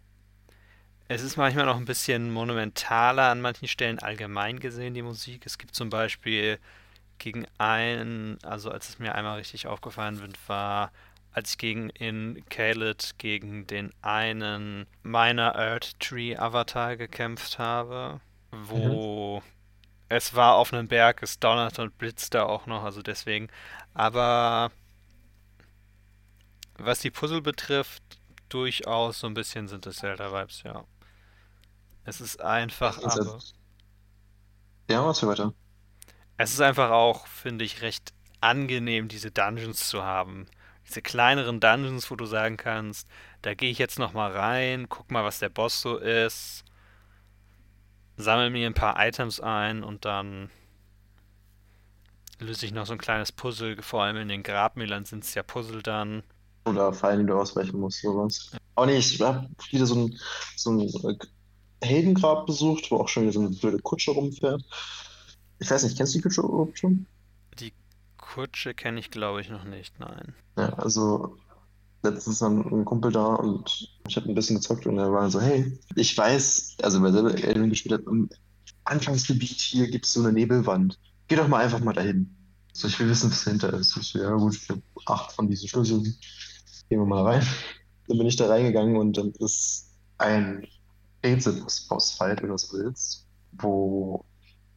Es ist manchmal noch ein bisschen monumentaler an manchen Stellen allgemein gesehen, die Musik. Es gibt zum Beispiel gegen einen, also als es mir einmal richtig aufgefallen wird, war, als ich gegen in Caelid gegen den einen meiner Earth Tree Avatar gekämpft habe, wo es war auf einem Berg, es donnerte und blitzte auch noch, also deswegen. Aber was die Puzzle betrifft, durchaus so ein bisschen sind es Zelda-Vibes, ja. Es ist einfach, Also- aber Ja, was für weiter? es ist einfach auch, finde ich, recht angenehm, diese Dungeons zu haben. Diese kleineren Dungeons, wo du sagen kannst, da gehe ich jetzt noch mal rein, guck mal, was der Boss so ist, sammle mir ein paar Items ein und dann löse ich noch so ein kleines Puzzle. Vor allem in den Grabmälern sind es ja Puzzle dann. Oder Fallen, die du ausweichen musst, sowas. Aber nee, ich habe wieder so ein, so ein äh, Heldengrab besucht, wo auch schon wieder so eine blöde Kutsche rumfährt. Ich weiß nicht, kennst du die Kutsche überhaupt schon? Die Kutsche kenne ich, glaube ich, noch nicht, nein. Ja, also letztens war ein Kumpel da und ich habe ein bisschen gezockt und er war so, hey, ich weiß, also weil er selber Elden gespielt hat, im Anfangsgebiet hier gibt es so eine Nebelwand. Geh doch mal einfach mal dahin. So, ich will wissen, was dahinter ist. Ich so, ja gut, ich habe acht von diesen Schlüsseln. Gehen wir mal rein. Dann bin ich da reingegangen und dann ist ein Rätselausfall, wenn du das willst, wo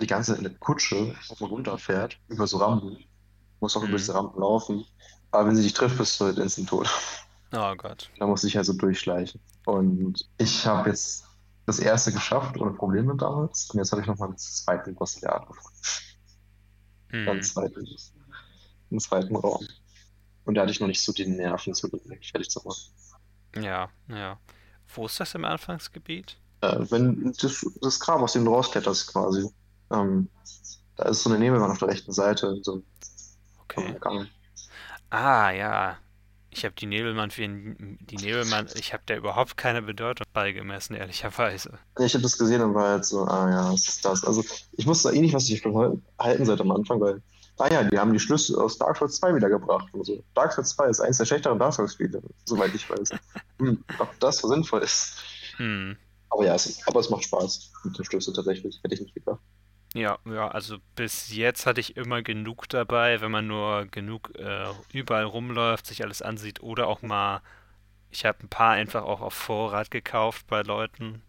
die ganze Kutsche auf und runter fährt, über so Rampen. Muss auch Mhm. über diese Rampen laufen. Aber wenn sie dich trifft, bist du halt instant tot. Oh Gott. Da musste ich also durchschleichen. Und ich habe jetzt das erste geschafft, ohne Probleme damals. Und jetzt habe ich nochmal einen zweiten Boss der Art gefunden. Hm. Einen zweiten, einen zweiten Raum. Und da hatte ich noch nicht so die Nerven, so fertig zu machen. Ja, ja. Wo ist das im Anfangsgebiet? Äh, wenn das, das Kram, aus dem du rauskletterst quasi. Ähm, da ist so eine Nebelwand auf der rechten Seite, so Okay. Gang. Ah, ja. Ich habe die Nebelmann für die Nebelmann, ich habe der überhaupt keine Bedeutung beigemessen, ehrlicherweise. Ich habe das gesehen und war halt so, ah ja, was ist das? Also ich wusste eh nicht, was ich von halten sollte am Anfang, weil, ah ja, die haben die Schlüssel aus Dark Souls 2 wiedergebracht. Also, Dark Souls 2 ist eines der schlechteren Dark Souls-Spiele, soweit ich weiß. Hm, ob das so sinnvoll ist. Hm. Aber ja, es, aber es macht Spaß mit den Schlüsseln tatsächlich, hätte ich nicht gedacht. Ja, ja, also bis jetzt hatte ich immer genug dabei, wenn man nur genug äh, überall rumläuft, sich alles ansieht oder auch mal, ich habe ein paar einfach auch auf Vorrat gekauft bei Leuten.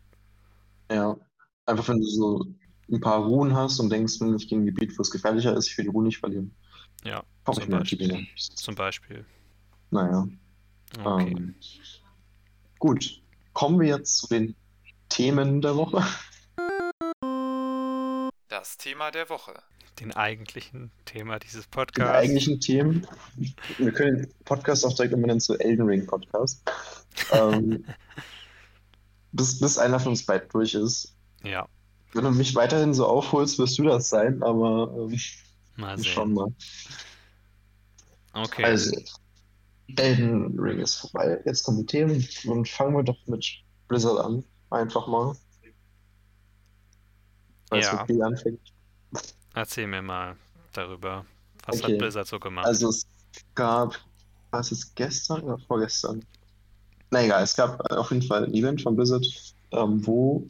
Ja, einfach wenn du so ein paar Ruhen hast und denkst, wenn ich gehe in ein Gebiet, wo es gefährlicher ist, ich will die Ruhe nicht verlieren. Ja, zum ich Beispiel. Zum Beispiel. Naja. Okay. Ähm, gut, kommen wir jetzt zu den Themen der Woche. Das Thema der Woche. Den eigentlichen Thema dieses Den Podcasts. eigentlichen Themen. Wir können den Podcast auch direkt umbenennen zu Elden Ring Podcast. ähm, bis, bis einer von uns beiden durch ist. Ja, Wenn du mich weiterhin so aufholst, wirst du das sein, aber ähm, mal sehen. mal. Okay. Also, Elden Ring ist vorbei. Jetzt kommen die Themen und fangen wir doch mit Blizzard an. Einfach mal. Ja. B anfängt. Erzähl mir mal darüber. Was Okay. hat Blizzard so gemacht? Also es gab, war es jetzt gestern oder vorgestern? Na egal, es gab auf jeden Fall ein Event von Blizzard, ähm, wo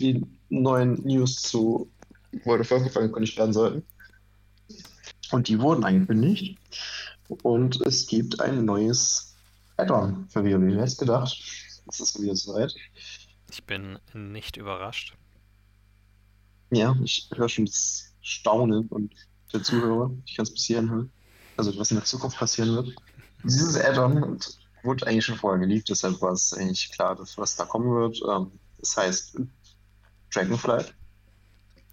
die neuen News zu World of Warcraft angekündigt werden sollten. Und die wurden angekündigt. Und es gibt ein neues Add-on für WoW. Wer hätte gedacht? Das ist wieder soweit. Ich bin nicht überrascht. Ja, ich höre schon das Staunen und der Zuhörer. Ich kann es bis hierhin hören. Also, was in der Zukunft passieren wird. Dieses Add-on wurde eigentlich schon vorher geleakt, deshalb war es eigentlich klar, dass was da kommen wird. Ähm, das heißt Dragonflight.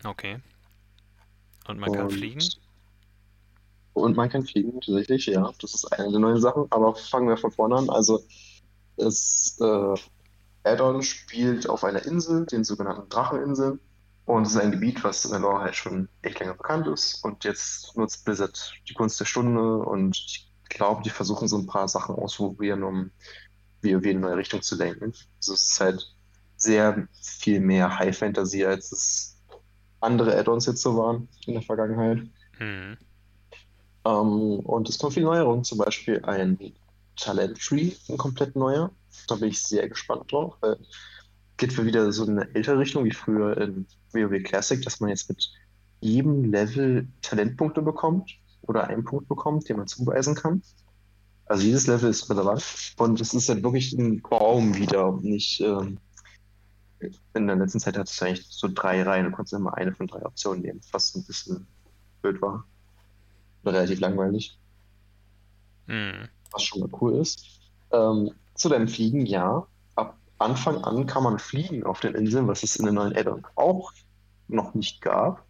Okay. Und man kann Und- fliegen? Und man kann fliegen, tatsächlich, ja. Das ist eine der neuen Sachen. Aber fangen wir von vorne an. Also, das äh, Add-on spielt auf einer Insel, den sogenannten Dracheninseln. Und es ist ein Gebiet, was in der Lore halt schon echt länger bekannt ist. Und jetzt nutzt Blizzard die Gunst der Stunde. Und ich glaube, die versuchen so ein paar Sachen auszuprobieren, um WoW in eine neue Richtung zu lenken. Also, es ist halt sehr viel mehr High Fantasy, als es andere Add-ons jetzt so waren in der Vergangenheit. Hm. Ähm, und es kommt viel Neuerungen, zum Beispiel ein Talent Tree, ein komplett neuer. Da bin ich sehr gespannt drauf, weil geht für wieder so eine ältere Richtung wie früher in WoW Classic, dass man jetzt mit jedem Level Talentpunkte bekommt oder einen Punkt bekommt, den man zuweisen kann. Also jedes Level ist relevant und es ist halt wirklich ein Baum wieder nicht ähm, in der letzten Zeit hat es eigentlich so drei Reihen, du konntest immer eine von drei Optionen nehmen, was ein bisschen blöd war. Oder relativ langweilig, Hm. was schon mal cool ist. Ähm, zu deinem Fliegen, ja. Ab Anfang an kann man fliegen auf den Inseln, was es in den neuen Add-on auch noch nicht gab.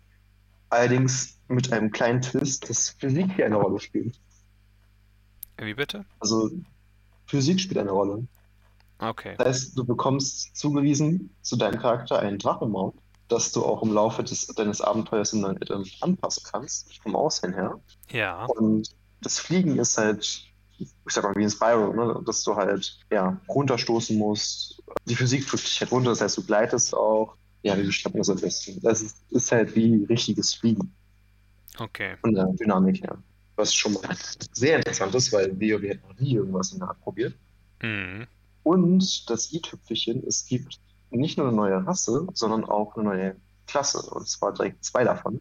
Allerdings mit einem kleinen Twist, dass Physik hier eine Rolle spielt. Wie bitte? Also Physik spielt eine Rolle. Okay. Das heißt, du bekommst zugewiesen zu deinem Charakter einen Drachenmount, das du auch im Laufe des, deines Abenteuers im neuen Add-on anpassen kannst, vom Aussehen her. Ja. Und das Fliegen ist halt, ich sag mal, wie in Spyro, ne? dass du halt ja, runterstoßen musst. Die Physik drückt dich halt runter, das heißt, du gleitest auch. Ja, wie beschreibt man das am besten? Das ist, ist halt wie richtiges Fliegen Okay. von der Dynamik her. Was schon mal sehr interessant ist, weil WoW hat noch nie irgendwas in der Art probiert. Hm. Und das i-Tüpfelchen, es gibt nicht nur eine neue Rasse, sondern auch eine neue Klasse. Und zwar direkt zwei davon.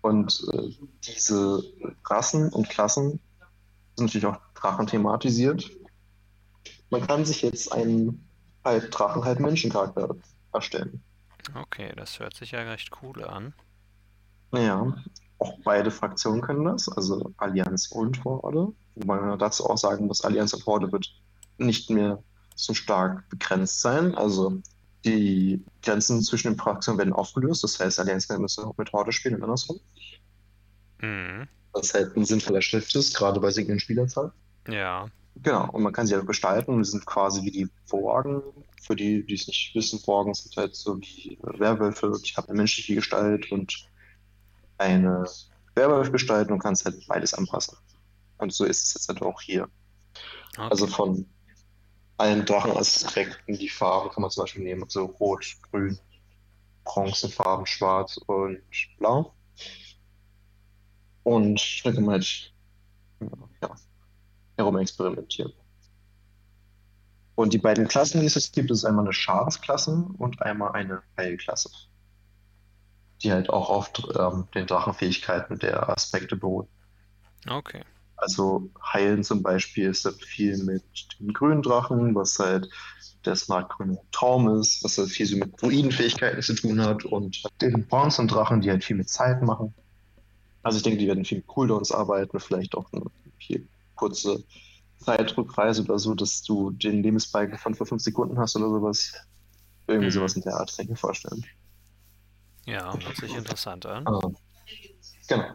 Und äh, diese Rassen und Klassen sind natürlich auch Drachen thematisiert. Man kann sich jetzt einen halb Drachen, halb Menschencharakter erstellen. Okay, das hört sich ja recht cool an. Ja. auch beide Fraktionen können das, also Allianz und Horde. Wobei man dazu auch sagen muss, Allianz und Horde wird nicht mehr so stark begrenzt sein. Also die Grenzen zwischen den Fraktionen werden aufgelöst. Das heißt, Allianz müssen auch mit Horde spielen und andersrum. Mhm. Was halt ein sinnvoller Schritt ist, gerade bei sinkenden Spielerzahl. Ja. Genau, und man kann sie halt gestalten die sind quasi wie die Worgen. Für die, die es nicht wissen, Worgen sind halt so wie Werwölfe. Ich habe eine menschliche Gestalt und eine Werwolfgestalt und kannst halt beides anpassen. Und so ist es jetzt halt auch hier. Okay. Also von allen Drachenaspekten, die Farben kann man zum Beispiel nehmen, so rot, grün, bronzefarben, schwarz und blau. Und da kann man halt ja, herum experimentieren. Und die beiden Klassen, die es gibt, ist einmal eine Schadensklasse und einmal eine Heilklasse. Die halt auch auf ähm, den Drachenfähigkeiten der Aspekte beruhen. Okay. Also Heilen zum Beispiel ist dann viel mit dem grünen Drachen, was halt der smartgrüne Traum ist, was halt viel so mit Druidenfähigkeiten zu tun hat und den bronzen Drachen, die halt viel mit Zeit machen. Also ich denke, die werden viel mit Cooldowns arbeiten, vielleicht auch eine viel kurze Zeitrückreise oder so, dass du den Lebensbalken von vor fünf Sekunden hast oder sowas. Irgendwie Mhm. sowas in der Art, kann ich mir vorstellen. Ja, hört sich interessant an. Ah, genau.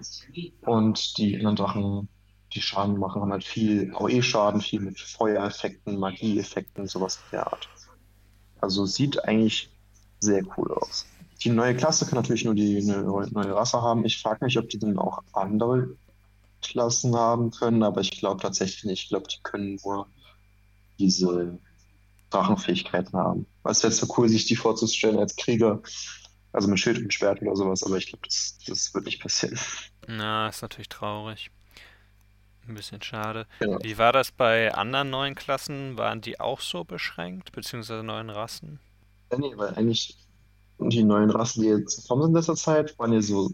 Und die anderen Drachen, die Schaden machen, haben halt viel AOE-Schaden, viel mit Feuereffekten, Magieeffekten, sowas in der Art. Also sieht eigentlich sehr cool aus. Die neue Klasse kann natürlich nur die eine neue Rasse haben. Ich frage mich, ob die dann auch andere Klassen haben können, aber ich glaube tatsächlich nicht. Ich glaube, die können nur diese Drachenfähigkeiten haben. Es wäre so cool, sich die vorzustellen als Krieger, also mit Schild und Schwert oder sowas, aber ich glaube, das, das wird nicht passieren. Na, ist natürlich traurig. Ein bisschen schade. Genau. Wie war das bei anderen neuen Klassen? Waren die auch so beschränkt, beziehungsweise neuen Rassen? Ja, nee, weil eigentlich die neuen Rassen, die jetzt gekommen sind in letzter Zeit, waren ja so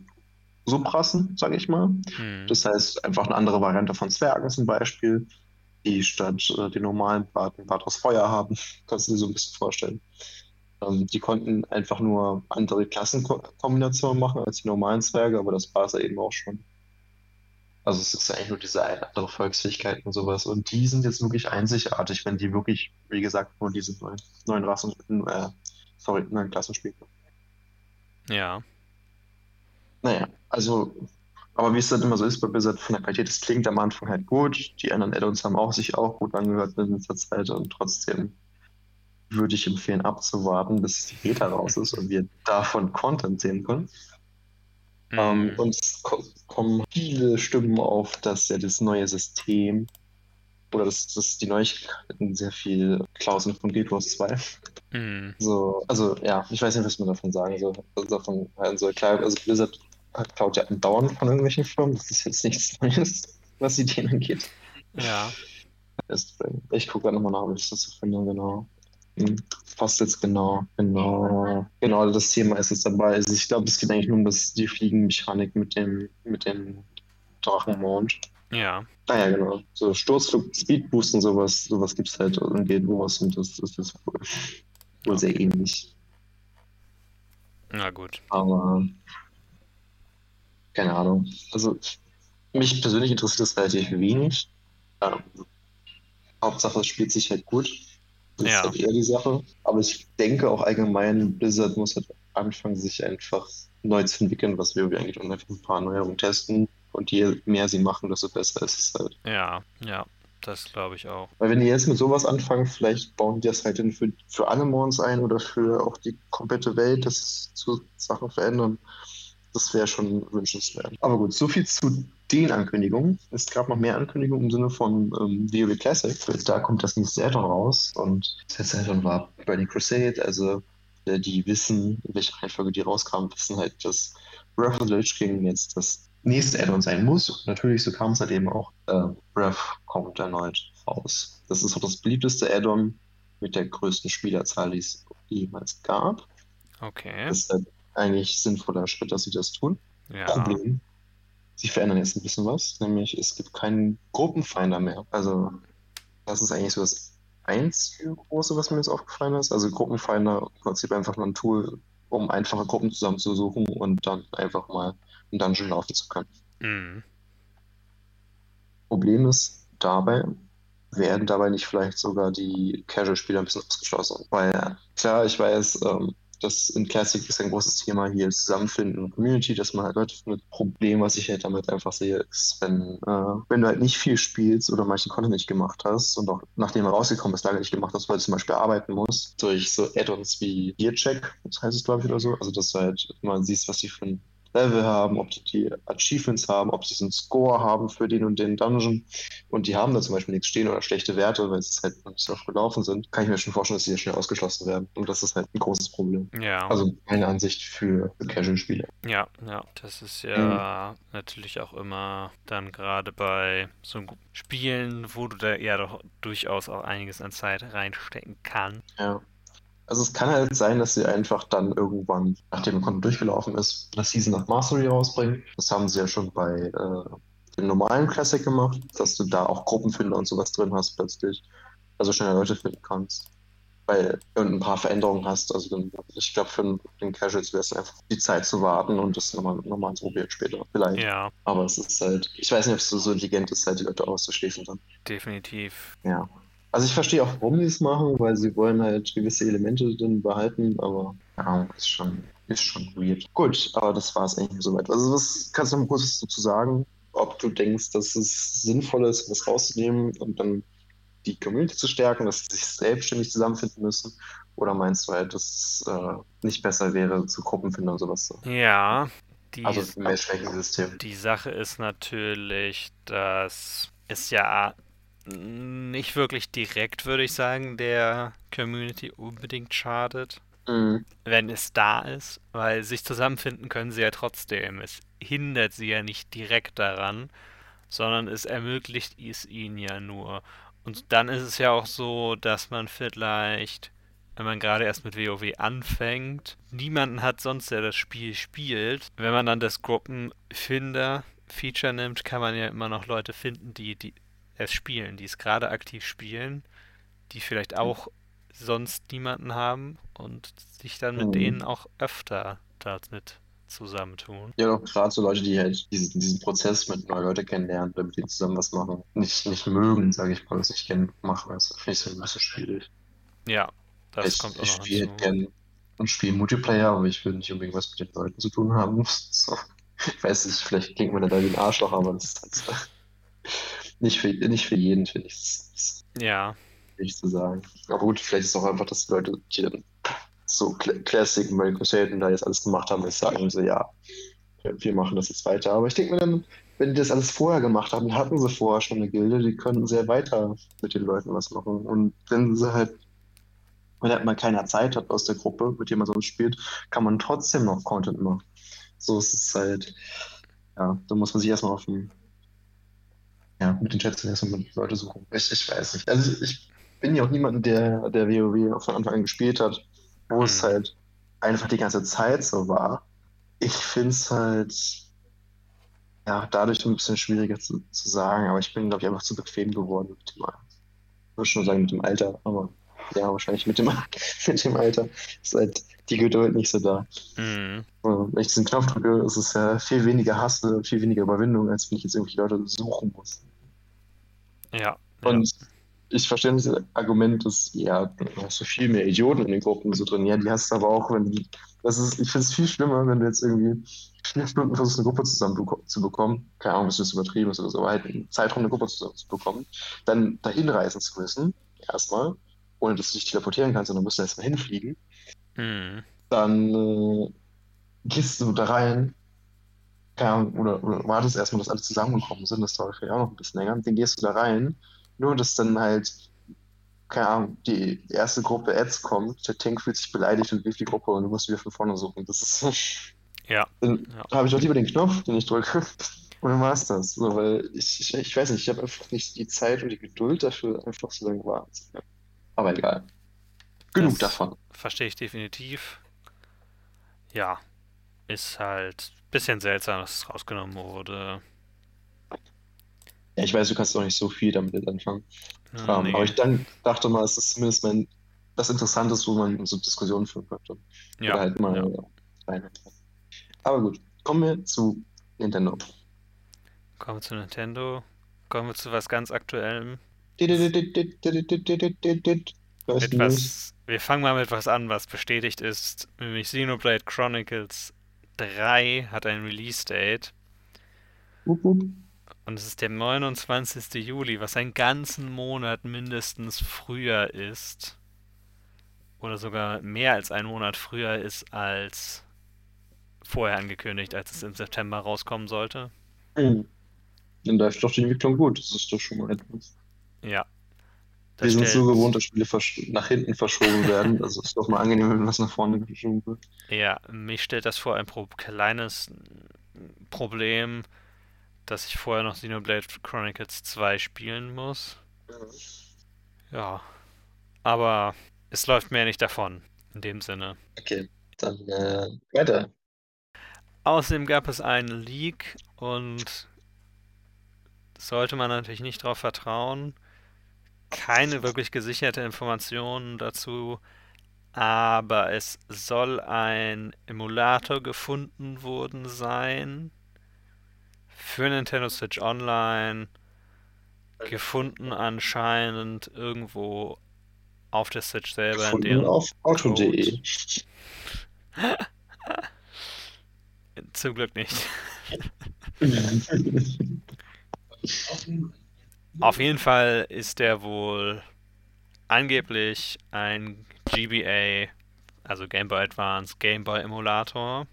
Subrassen, sage ich mal. Hm. Das heißt, einfach eine andere Variante von Zwergen zum Beispiel, die statt äh, den normalen Bart einen Bart aus Feuer haben. Kannst du dir so ein bisschen vorstellen. Ähm, die konnten einfach nur andere Klassenkombinationen machen als die normalen Zwerge, aber das war es ja eben auch schon. Also es ist ja eigentlich nur diese eine andere Volksfähigkeit und sowas. Und die sind jetzt wirklich einzigartig, wenn die wirklich, wie gesagt, nur diese neuen, neuen Rassen, äh, sorry, neuen Klassen spielen. Ja. Naja, also, aber wie es dann immer so ist bei Blizzard von der Qualität, es klingt am Anfang halt gut. Die anderen Add-ons haben auch sich auch gut angehört in letzter Zeit und trotzdem würde ich empfehlen, abzuwarten, bis die Beta raus ist und wir davon Content sehen können. Ähm, Hm. und es ko kommen viele Stimmen auf, dass ja das neue System oder dass, dass die Neuigkeiten sehr viel Klauseln von Guild Wars 2 Hm. so, also ja, ich weiß nicht, was man davon sagen soll. Also davon soll. Klar, also Blizzard hat- klaut ja andauernd von irgendwelchen Firmen. Das ist jetzt nichts Neues, was die Ideen angeht. Ja. Ich gucke gerade nochmal nach, ob ich das so finde, genau. Hm, Passt jetzt genau, genau. Genau, das Thema ist jetzt dabei. Also ich glaube, es geht eigentlich nur um das, die Fliegenmechanik mit dem, mit dem Drachenmond. Ja. Ah ja, genau. So Sturzflug, Speedboost und sowas, sowas gibt es halt in Guild Wars und das, das ist wohl, wohl sehr ähnlich. Na gut. Aber keine Ahnung. Also mich persönlich interessiert das relativ wenig. Ähm, Hauptsache, es spielt sich halt gut. Das Ja. ist halt eher die Sache. Aber ich denke auch allgemein, Blizzard muss halt anfangen, sich einfach neu zu entwickeln, was wir eigentlich und einfach ein paar Neuerungen testen. Und je mehr sie machen, desto besser ist es halt. Ja, ja. Das glaube ich auch. Weil wenn die jetzt mit sowas anfangen, vielleicht bauen die das halt dann für, für alle Mons ein oder für auch die komplette Welt, dass es zu Sachen verändern. Das wäre schon wünschenswert. Aber gut, so viel zu den Ankündigungen. Es gab noch mehr Ankündigungen im Sinne von ähm, WoW Classic. Da kommt das nächste Addon raus und das letzte Addon war Burning Crusade. Also äh, die wissen, in welcher Reihenfolge die rauskamen, wissen halt, dass Breath of the Lich King jetzt das nächste Addon sein muss. Und natürlich, so kam es halt eben auch. Äh, Breath kommt erneut raus. Das ist auch das beliebteste Addon mit der größten Spielerzahl, die es jemals gab. Okay. Das ist halt eigentlich sinnvoller Schritt, dass sie das tun. Ja. Problem. Sie verändern jetzt ein bisschen was, nämlich es gibt keinen Gruppenfinder mehr. Also, das ist eigentlich so das einzige große, was mir jetzt aufgefallen ist. Also, Gruppenfinder im Prinzip einfach nur ein Tool, um einfache Gruppen zusammenzusuchen und dann einfach mal einen Dungeon laufen zu können. Mhm. Problem ist dabei, werden dabei nicht vielleicht sogar die Casual-Spieler ein bisschen ausgeschlossen? Weil, klar, ich weiß, ähm, das in Classic ist ein großes Thema hier, Zusammenfinden und Community, dass man halt Leute findet. Problem, was ich halt damit einfach sehe, ist, wenn, äh, wenn du halt nicht viel spielst oder manchen Content nicht gemacht hast und auch nachdem er rausgekommen ist, lange nicht gemacht hast, weil du zum Beispiel arbeiten musst, durch so Add-ons wie Gearcheck, das heißt es glaube ich oder so, also dass du halt mal siehst, was sie für ein Level haben, ob die, die Achievements haben, ob sie einen Score haben für den und den Dungeon. Und die haben da zum Beispiel nichts stehen oder schlechte Werte, weil es halt noch nicht so oft gelaufen sind, kann ich mir schon vorstellen, dass die ja schnell ausgeschlossen werden. Und das ist halt ein großes Problem. Ja. Also meine Ansicht für, Casual-Spieler. Ja, ja, das ist ja natürlich auch immer dann gerade bei so Spielen, wo du da ja doch durchaus auch einiges an Zeit reinstecken kannst. Ja. Also es kann halt sein, dass sie einfach dann irgendwann, nachdem Konto durchgelaufen ist, das Season of Mastery rausbringen. Das haben sie ja schon bei äh, dem normalen Classic gemacht, dass du da auch Gruppenfinder und sowas drin hast plötzlich. Also schneller Leute finden kannst. Weil du ein paar Veränderungen hast. Also dann, ich glaube, für den Casuals wäre es einfach die Zeit zu warten und das nochmal nochmal probieren später. Vielleicht. Ja, Aber es ist halt, ich weiß nicht, ob es so intelligent ist, halt die Leute auszuschließen dann. definitiv. Ja. Also ich verstehe auch, warum sie es machen, weil sie wollen halt gewisse Elemente drin behalten, aber ja, ist schon, ist schon weird. Gut, aber das war es eigentlich soweit. Also was kannst du noch kurz dazu sagen, ob du denkst, dass es sinnvoll ist, was rauszunehmen und dann die Community zu stärken, dass sie sich selbstständig zusammenfinden müssen? Oder meinst du halt, dass es äh, nicht besser wäre, zu Gruppenfinden und sowas zu? Ja, die, Also Matchmaking-System. die Sache ist natürlich, dass es ja nicht wirklich direkt, würde ich sagen, der Community unbedingt schadet, Mhm. wenn es da ist, weil sich zusammenfinden können sie ja trotzdem. Es hindert sie ja nicht direkt daran, sondern es ermöglicht es ihnen ja nur. Und dann ist es ja auch so, dass man vielleicht, wenn man gerade erst mit WoW anfängt, niemanden hat sonst, der das Spiel spielt. Wenn man dann das Gruppenfinder-Feature nimmt, kann man ja immer noch Leute finden, die, die es spielen, die es gerade aktiv spielen, die vielleicht auch sonst niemanden haben und sich dann mit Mhm. denen auch öfter damit zusammentun. Ja, doch gerade so Leute, die halt diesen, diesen Prozess mit neuen Leuten kennenlernen, damit die zusammen was machen, nicht, nicht mögen, sage ich mal, das nicht gerne machen. Das finde ich so ein bisschen schwierig. Ja, das ich kommt auch ich spiele gerne und spiele Multiplayer, aber ich will nicht unbedingt was mit den Leuten zu tun haben. So. Ich weiß nicht, vielleicht klingt man da wie ein Arschloch, aber das ist halt so. Nicht für, nicht für jeden, finde ich, Ja, schwierig zu sagen. Aber gut, vielleicht ist es auch einfach, dass die Leute, die dann so Cl Classic und Mario Crusade und da jetzt alles gemacht haben, jetzt sagen so, ja, wir machen das jetzt weiter. Aber ich denke mir dann, wenn die das alles vorher gemacht haben, hatten sie vorher schon eine Gilde, die könnten sehr weiter mit den Leuten was machen. Und wenn sie halt, wenn halt mal keiner Zeit hat aus der Gruppe, mit dem man sonst spielt, kann man trotzdem noch Content machen. So ist es halt, ja, da muss man sich erstmal auf den, ja, mit den Chats erstmal Leute suchen. Ich, ich weiß nicht. Also ich bin ja auch niemand, der, der WoW von Anfang an gespielt hat, wo es Hm. halt einfach die ganze Zeit so war. Ich finde es halt, ja, dadurch ein bisschen schwieriger zu, zu sagen, aber ich bin, glaube ich, einfach zu bequem geworden mit dem, ich würde schon sagen mit dem Alter, aber ja, wahrscheinlich mit dem, mit dem Alter ist halt die Geduld nicht so da. mhm. Also, Wenn ich diesen Knopf drücke, ist es ja viel weniger Hasse, viel weniger Überwindung, als wenn ich jetzt irgendwelche Leute suchen muss. ja, ja. Und ich verstehe das Argument, dass, ja, du hast so viel mehr Idioten in den Gruppen so drin. Ja, die hast du aber auch, wenn die, das ist, ich finde es viel schlimmer, wenn du jetzt irgendwie vier Stunden versuchst, eine Gruppe zusammen zu bekommen. Keine Ahnung, was das übertrieben ist oder so, aber halt einen Zeitraum eine Gruppe zusammen zu bekommen, dann dahin reisen zu müssen, erstmal, ohne dass du dich teleportieren kannst, sondern musst du erstmal hinfliegen. Mhm. Dann äh, gehst du da rein, Ahnung, oder, oder wartest erstmal, dass alle zusammengekommen sind, das dauert vielleicht auch noch ein bisschen länger, dann gehst du da rein, nur dass dann halt, keine Ahnung, die erste Gruppe Ads kommt, der Tank fühlt sich beleidigt und wirft die Gruppe und du musst wieder von vorne suchen. Das ist, Ja, dann ja. habe ich doch lieber den Knopf, den ich drücke. Und dann war es das. So, weil ich, ich, ich weiß nicht, ich habe einfach nicht die Zeit und die Geduld dafür, einfach so lange warten zu können. Aber egal. Genug Das- davon. Verstehe ich definitiv. Ja, ist halt ein bisschen seltsam, dass es rausgenommen wurde. Ja, ich weiß, du kannst auch nicht so viel damit anfangen. Ja, Ähm, nee. Aber ich dann dachte mal, es ist zumindest mein, das Interessante, wo man so Diskussionen führen könnte. ja, Oder halt mal ja. rein. Aber gut, kommen wir zu Nintendo. Kommen wir zu Nintendo. Kommen wir zu was ganz Aktuellem. Etwas, wir fangen mal mit was an, was bestätigt ist. Nämlich Xenoblade Chronicles 3 hat ein Release-Date. Wup. Und es ist der 29. Juli, was einen ganzen Monat mindestens früher ist. Oder sogar mehr als einen Monat früher ist als vorher angekündigt, als es im September rauskommen sollte. Hm. Dann läuft doch die Entwicklung gut. Das ist doch schon mal etwas. Ja. Wir sind so gewohnt, dass Spiele nach hinten verschoben werden. Also ist doch mal angenehm, wenn was nach vorne verschoben wird. Ja, mich stellt das vor ein pro kleines Problem, dass ich vorher noch Xenoblade Chronicles 2 spielen muss. Ja. Aber es läuft mir nicht davon, in dem Sinne. Okay, dann äh, weiter. Außerdem gab es einen Leak und sollte man natürlich nicht darauf vertrauen. Keine wirklich gesicherte Informationen dazu, aber es soll ein Emulator gefunden worden sein für Nintendo Switch Online. Gefunden anscheinend irgendwo auf der Switch selber in Gefunden deren auf auto.de. Zum Glück nicht. Auf jeden Fall ist der wohl angeblich ein GBA, also Game Boy Advance, Game Boy Emulator.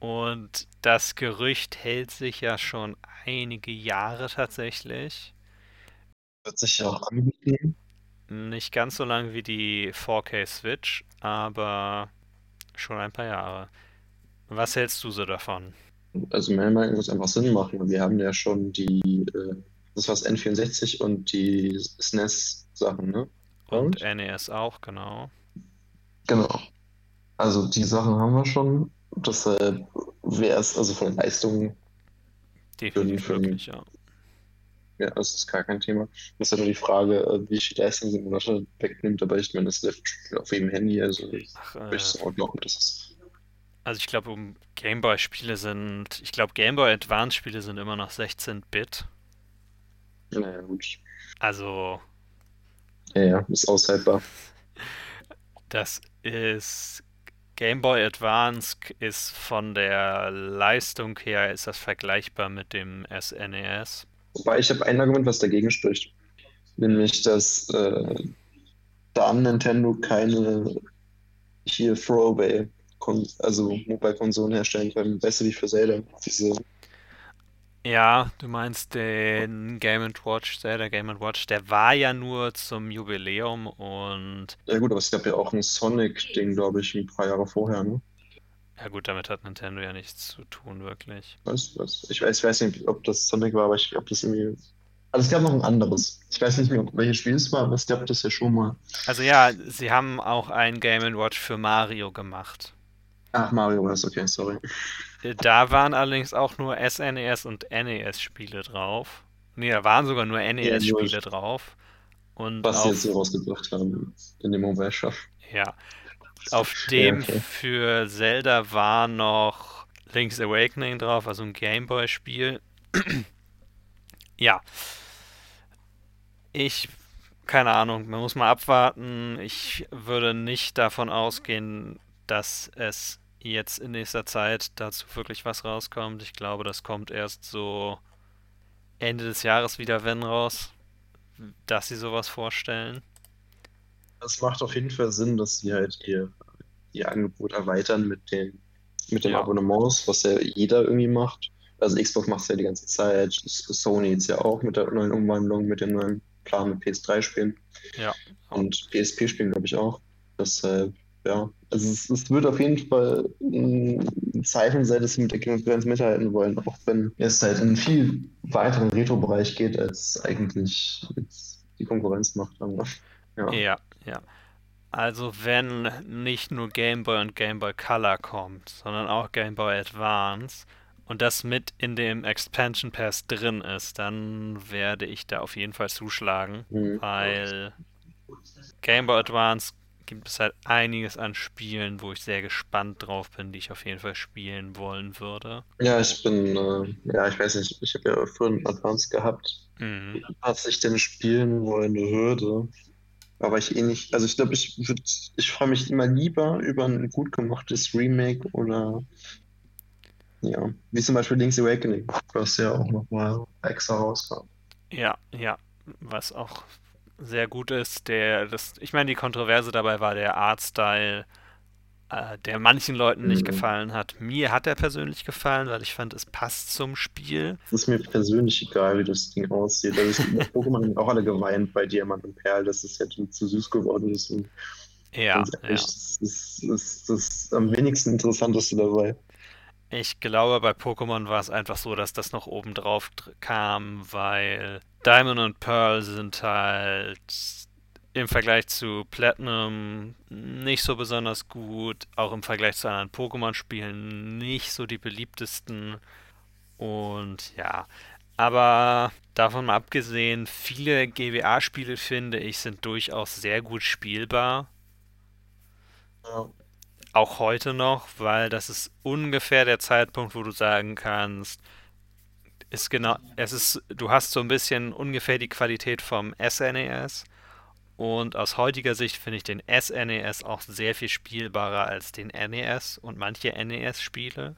Und das Gerücht hält sich ja schon einige Jahre tatsächlich. Wird sich ja auch anbieten. Nicht ganz so lang wie die 4K Switch, aber schon ein paar Jahre. Was hältst du so davon? Also meiner Meinung nach muss einfach Sinn machen. Wir haben ja schon die, äh, das war's N64 und die SNES-Sachen, ne? Und NES auch, genau. Genau. Also die Sachen haben wir schon. Deshalb wäre es also von den Leistungen, Definitiv für- möglich, ja. ja, das ist gar kein Thema. Das ist ja nur die Frage, äh, wie viel Leistung der Emulator wegnimmt, aber ich meine, das läuft auf jedem Handy, also ich Ach, würde äh, es auch glauben, dass es also ich glaube, um Gameboy-Spiele sind, ich glaube, Gameboy Advance-Spiele sind immer noch 16-Bit. naja, gut. Also Ja, ja, ist aushaltbar. das ist Game Boy Advance ist von der Leistung her ist das vergleichbar mit dem E SNES. Wobei ich habe ein Argument, was dagegen spricht. Nämlich, dass äh, da Nintendo keine hier Throwaway, Kon also Mobile-Konsolen herstellen können. Besser wie für Zelda. Diese, Ja, du meinst den Game Watch, Zelda Game Watch, der war ja nur zum Jubiläum und ja gut, aber es gab ja auch ein Sonic-Ding, glaube ich, ein paar Jahre vorher, ne? ja gut, damit hat Nintendo ja nichts zu tun, wirklich. Was, was? Ich weiß, ich weiß nicht, ob das Sonic war, aber ich glaube, das irgendwie. Also es gab noch ein anderes. Ich weiß nicht mehr, welches Spiel es war, aber es gab das ja schon mal. Also ja, sie haben auch ein Game Watch für Mario gemacht. Ach, Mario das, okay, sorry. Da waren allerdings auch nur SNES und NES-Spiele drauf. Nee, da waren sogar nur NES-Spiele drauf. Und Was sie auf, jetzt so rausgebracht haben in dem Mobile Shop. ja, auf dem okay. für Zelda war noch Link's Awakening drauf, also ein Gameboy-Spiel. ja. Ich, keine Ahnung, man muss mal abwarten. Ich würde nicht davon ausgehen, dass es jetzt in nächster Zeit dazu wirklich was rauskommt. Ich glaube, das kommt erst so Ende des Jahres wieder, wenn raus, dass sie sowas vorstellen. Es macht auf jeden Fall Sinn, dass sie halt ihr, ihr Angebot erweitern mit den, mit den Ja. Abonnements, was ja jeder irgendwie macht. Also Xbox macht es ja die ganze Zeit, Sony jetzt ja auch mit der neuen Umwandlung, mit dem neuen Plan mit PS3-Spielen. Ja. Und PSP-Spielen, glaube ich, auch. Deshalb, ja. Also es, es wird auf jeden Fall ein Zeichen sein, dass sie mit der Konkurrenz mithalten wollen, auch wenn es halt in einen viel weiteren Retro-Bereich geht, als eigentlich die Konkurrenz macht. Ja. Ja, ja. Also wenn nicht nur Game Boy und Game Boy Color kommt, sondern auch Game Boy Advance und das mit in dem Expansion Pass drin ist, dann werde ich da auf jeden Fall zuschlagen, Mhm. weil Game Boy Advance gibt es halt einiges an Spielen, wo ich sehr gespannt drauf bin, die ich auf jeden Fall spielen wollen würde. Ja, ich bin, äh, ja, ich weiß nicht, ich habe ja vorhin Advance gehabt, Mhm. was ich denn spielen wollen würde. Aber ich eh nicht, also ich glaube, ich würde, ich freue mich immer lieber über ein gut gemachtes Remake oder, ja, wie zum Beispiel Link's Awakening, was ja auch nochmal extra rauskam. Ja, ja, was auch sehr gut ist. Der, das, ich meine, die Kontroverse dabei war der Artstyle, äh, der manchen Leuten nicht Mhm. gefallen hat. Mir hat er persönlich gefallen, weil ich fand, es passt zum Spiel. Es ist mir persönlich egal, wie das Ding aussieht. Also ich, Pokémon haben auch alle geweint bei Diamant und Perl, dass es jetzt zu süß geworden ist. Und Ja, ganz ja. ehrlich, das ist, das ist das am wenigsten Interessanteste dabei. Ich glaube, bei Pokémon war es einfach so, dass das noch oben drauf dr- kam, weil Diamond und Pearl sind halt im Vergleich zu Platinum nicht so besonders gut, auch im Vergleich zu anderen Pokémon-Spielen nicht so die beliebtesten. Und ja, aber davon mal abgesehen, viele GBA-Spiele, finde ich, sind durchaus sehr gut spielbar Ja. auch heute noch, weil das ist ungefähr der Zeitpunkt, wo du sagen kannst, ist genau, es ist, du hast so ein bisschen ungefähr die Qualität vom SNES und aus heutiger Sicht finde ich den SNES auch sehr viel spielbarer als den NES und manche NES-Spiele.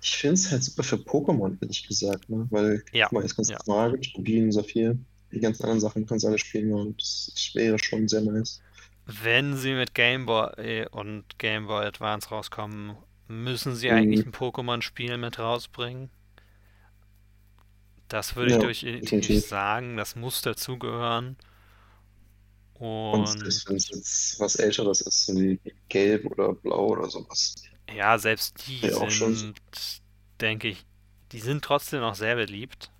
Ich finde es halt super für Pokémon, ehrlich gesagt, ne? Weil, Ja, guck mal, jetzt kannst du ja. Margit, Rubin, Saphir, die ganzen anderen Sachen kannst du alle spielen und das, das wäre schon sehr nice. Wenn sie mit Game Boy und Game Boy Advance rauskommen, müssen sie Mhm. eigentlich ein Pokémon-Spiel mit rausbringen. Das würde ich Ja, definitiv definitiv. sagen, das muss dazugehören. Und Und wenn es jetzt was Älteres ist, so wie Gelb oder Blau oder sowas. ja, selbst die Ja, auch schon. sind, denke ich, die sind trotzdem noch sehr beliebt.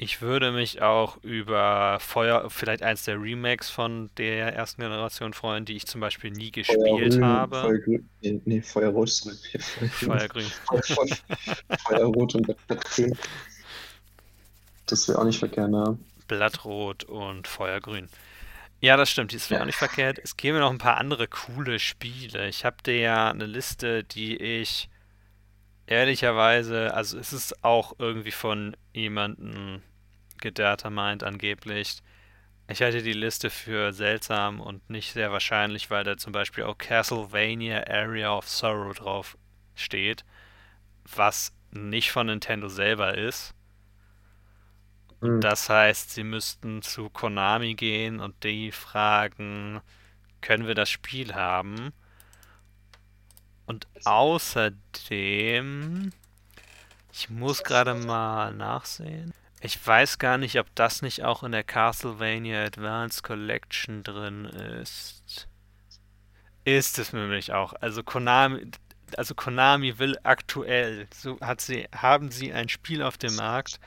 Ich würde mich auch über Feuer, vielleicht eins der Remakes von der ersten Generation freuen, die ich zum Beispiel nie gespielt habe. Feuergrün, nee, nee, Feuerrot. Feuergrün. Feuergrün. Feu- Feuerrot und Blattgrün. Das wäre auch nicht verkehrt, ne? Blattrot und Feuergrün. Ja, das stimmt, das wäre auch nicht verkehrt. Es gäbe noch ein paar andere coole Spiele. Ich habe dir ja eine Liste, die ich ehrlicherweise, also es ist auch irgendwie von jemandem gedetermined angeblich. Ich halte die Liste für seltsam und nicht sehr wahrscheinlich, weil da zum Beispiel auch Castlevania Area of Sorrow drauf steht, was nicht von Nintendo selber ist. Hm. Das heißt, sie müssten zu Konami gehen und die fragen, können wir das Spiel haben? Und außerdem, ich muss gerade mal nachsehen. Ich weiß gar nicht, ob das nicht auch in der Castlevania Advance Collection drin ist. Ist es nämlich auch. Also Konami, also Konami will aktuell, so hat sie, haben sie ein Spiel auf dem Markt,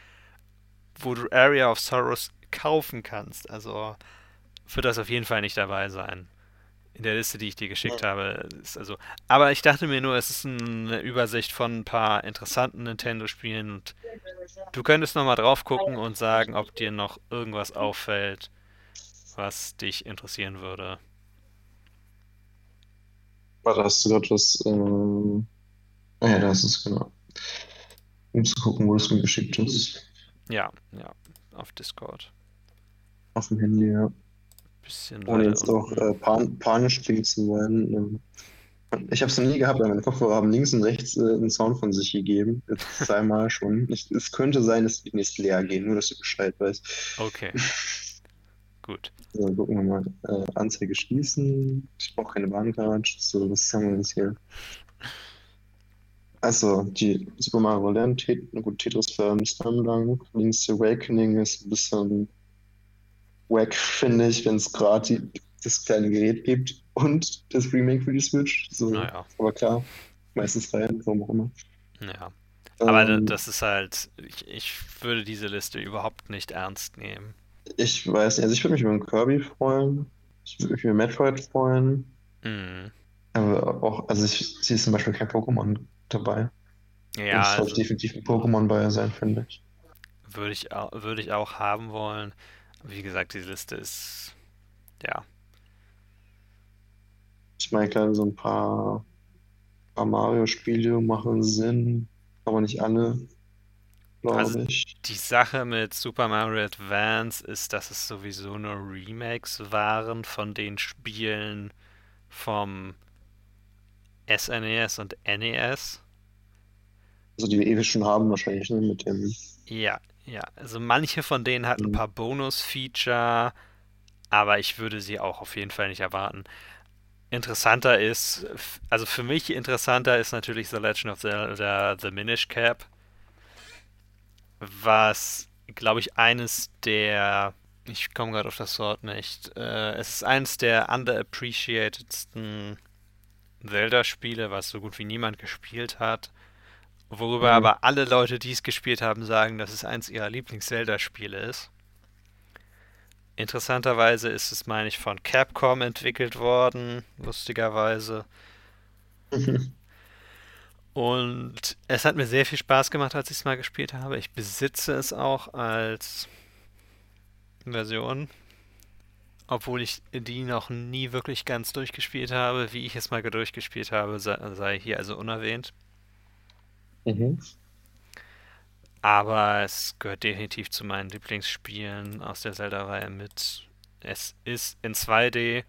wo du Area of Sorrows kaufen kannst. Also wird das auf jeden Fall nicht dabei sein. In der Liste, die ich dir geschickt habe, ist also. Aber ich dachte mir nur, es ist eine Übersicht von ein paar interessanten Nintendo-Spielen und du könntest nochmal drauf gucken und sagen, ob dir noch irgendwas auffällt, was dich interessieren würde. Warte, hast du gerade was? Ähm... Ah ja, da ist es, genau. Um zu gucken, wo du es mir geschickt hast. Ja, ja, auf Discord. Auf dem Handy, ja. Bisschen Ohne jetzt auch unten. äh, pan panisch klingen zu wollen. Ähm, Ich habe es noch nie gehabt, aber meine Kopfhörer haben links und rechts äh, einen Sound von sich gegeben. Jetzt zweimal schon. Ich, es könnte sein, dass die nicht leer gehen, nur dass du Bescheid weißt. Okay, gut. So, gucken wir mal. Äh, Anzeige schließen. Ich brauche keine Bahncard. So, was haben wir jetzt hier? Also, die Super Mario Land, Tet gut, Tetris Firm, Slamdunk, Link's Awakening ist ein bisschen wack, finde ich, wenn es gerade das kleine Gerät gibt und das Remake für die Switch. So, Naja, aber klar, meistens rein, warum auch immer. ja. Aber Ähm, das ist halt, ich, ich würde diese Liste überhaupt nicht ernst nehmen. ich weiß nicht, also ich würde mich über einen Kirby freuen. Ich würde mich über Metroid freuen. Mhm. Aber auch, also ich sehe zum Beispiel kein Pokémon dabei. Ja, sollte also definitiv ein Pokémon bei sein, finde ich. würde ich auch, würde ich auch haben wollen. Wie gesagt, die Liste ist, ja, Ich meine, klar, so ein paar, paar Mario-Spiele machen Sinn, aber nicht alle, Also ich. die Sache mit Super Mario Advance ist, dass es sowieso nur Remakes waren von den Spielen vom SNES und NES. Also die wir ewig schon haben wahrscheinlich, ne, mit dem. Ja, ja. Also manche von denen hatten ein Mhm. paar Bonus-Feature, aber ich würde sie auch auf jeden Fall nicht erwarten. Interessanter ist, also für mich interessanter ist natürlich The Legend of Zelda The Minish Cap, was, glaube ich, eines der, ich komme gerade auf das Wort nicht, äh, es ist eines der underappreciatedsten Zelda-Spiele, was so gut wie niemand gespielt hat. Worüber Mhm. aber alle Leute, die es gespielt haben, sagen, dass es eins ihrer Lieblings-Zelda-Spiele ist. Interessanterweise ist es, meine ich, von Capcom entwickelt worden, lustigerweise. Und es hat mir sehr viel Spaß gemacht, als ich es mal gespielt habe. Ich besitze es auch als Version, obwohl ich die noch nie wirklich ganz durchgespielt habe. Wie ich es mal durchgespielt habe, sei, sei hier also unerwähnt. Mhm. Aber es gehört definitiv zu meinen Lieblingsspielen aus der Zelda-Reihe mit. Es ist in 2D,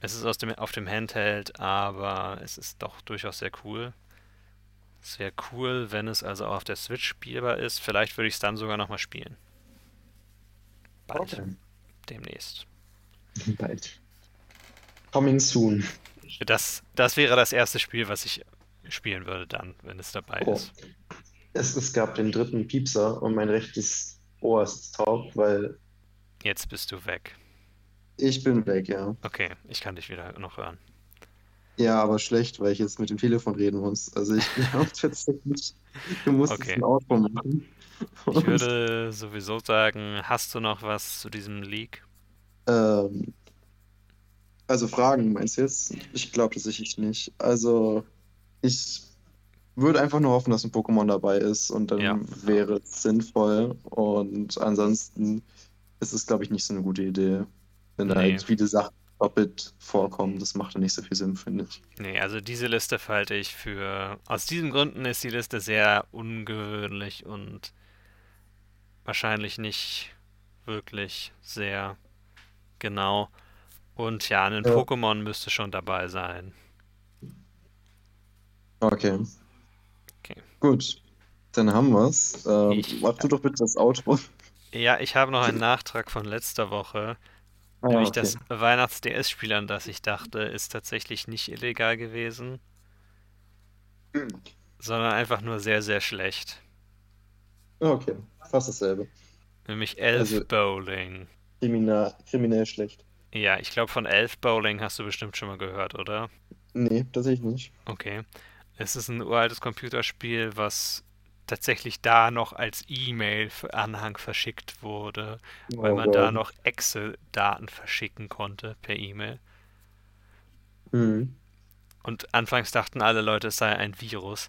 es ist aus dem, auf dem Handheld, aber es ist doch durchaus sehr cool. Es wäre cool, wenn es also auch auf der Switch spielbar ist. Vielleicht würde ich es dann sogar nochmal spielen. Bald, Okay. demnächst. Bald. Coming soon. Das, das wäre das erste Spiel, was ich spielen würde dann, wenn es dabei Oh. ist. Es, es gab den dritten Piepser und mein rechtes Ohr ist taub, weil Jetzt bist du weg. ich bin weg, ja. Okay, ich kann dich wieder noch hören. Ja, aber schlecht, weil ich jetzt mit dem Telefon reden muss. Also ich glaube tatsächlich, du musst Okay. ein Outro machen. Ich Und, würde sowieso sagen, hast du noch was zu diesem Leak? ähm, also Fragen meinst du jetzt? Ich glaube tatsächlich nicht. Also ich würde einfach nur hoffen, dass ein Pokémon dabei ist und dann Ja. wäre es sinnvoll. Und ansonsten ist es, glaube ich, nicht so eine gute Idee, wenn da Nee. halt viele Sachen doppelt vorkommen. Das macht dann nicht so viel Sinn, finde ich. Nee, also diese Liste halte ich für. Aus diesen Gründen ist die Liste sehr ungewöhnlich und wahrscheinlich nicht wirklich sehr genau. Und ja, ein Ja. Pokémon müsste schon dabei sein. Okay. Okay. Gut, dann haben wir's. Ähm, Ich- mach du doch bitte das Outro. Ja, ich habe noch einen Nachtrag von letzter Woche. Ah, Nämlich okay. das Weihnachts-DS-Spiel, an das ich dachte, ist tatsächlich nicht illegal gewesen, Hm. sondern einfach nur sehr, sehr schlecht. Okay, fast dasselbe. Nämlich Elf Also- Bowling. Kriminal, kriminell schlecht. Ja, ich glaube, von Elf Bowling hast du bestimmt schon mal gehört, oder? Nee, tatsächlich nicht. Okay. Es ist ein uraltes Computerspiel, was tatsächlich da noch als E-Mail-Anhang verschickt wurde, weil Oh man da Gott. noch Excel-Daten verschicken konnte per E-Mail. Hm. Und anfangs dachten alle Leute, es sei ein Virus.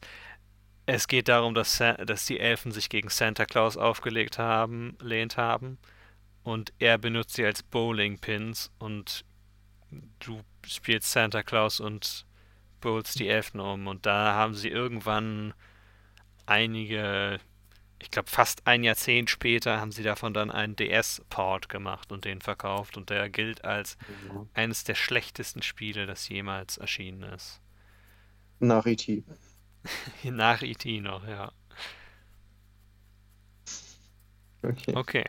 Es geht darum, dass, dass die Elfen sich gegen Santa Claus aufgelegt haben, lehnt haben. Und er benutzt sie als Bowling-Pins und du spielst Santa Claus und bowlst die Elfen um. Und da haben sie irgendwann einige, ich glaube fast ein Jahrzehnt später, haben sie davon dann einen DS-Port gemacht und den verkauft. Und der gilt als eines der schlechtesten Spiele, das jemals erschienen ist. Nach E E.T. Nach E.T. noch, ja. Okay. Okay.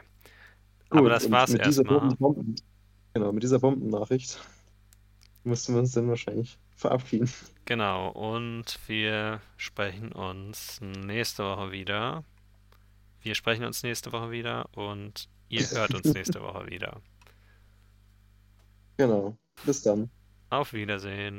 Gut, Aber das war's erstmal. Genau, mit dieser Bombennachricht mussten wir uns dann wahrscheinlich verabschieden. Genau. Und wir sprechen uns nächste Woche wieder. Wir sprechen uns nächste Woche wieder und ihr hört uns nächste Woche wieder. Genau. Bis dann. Auf Wiedersehen.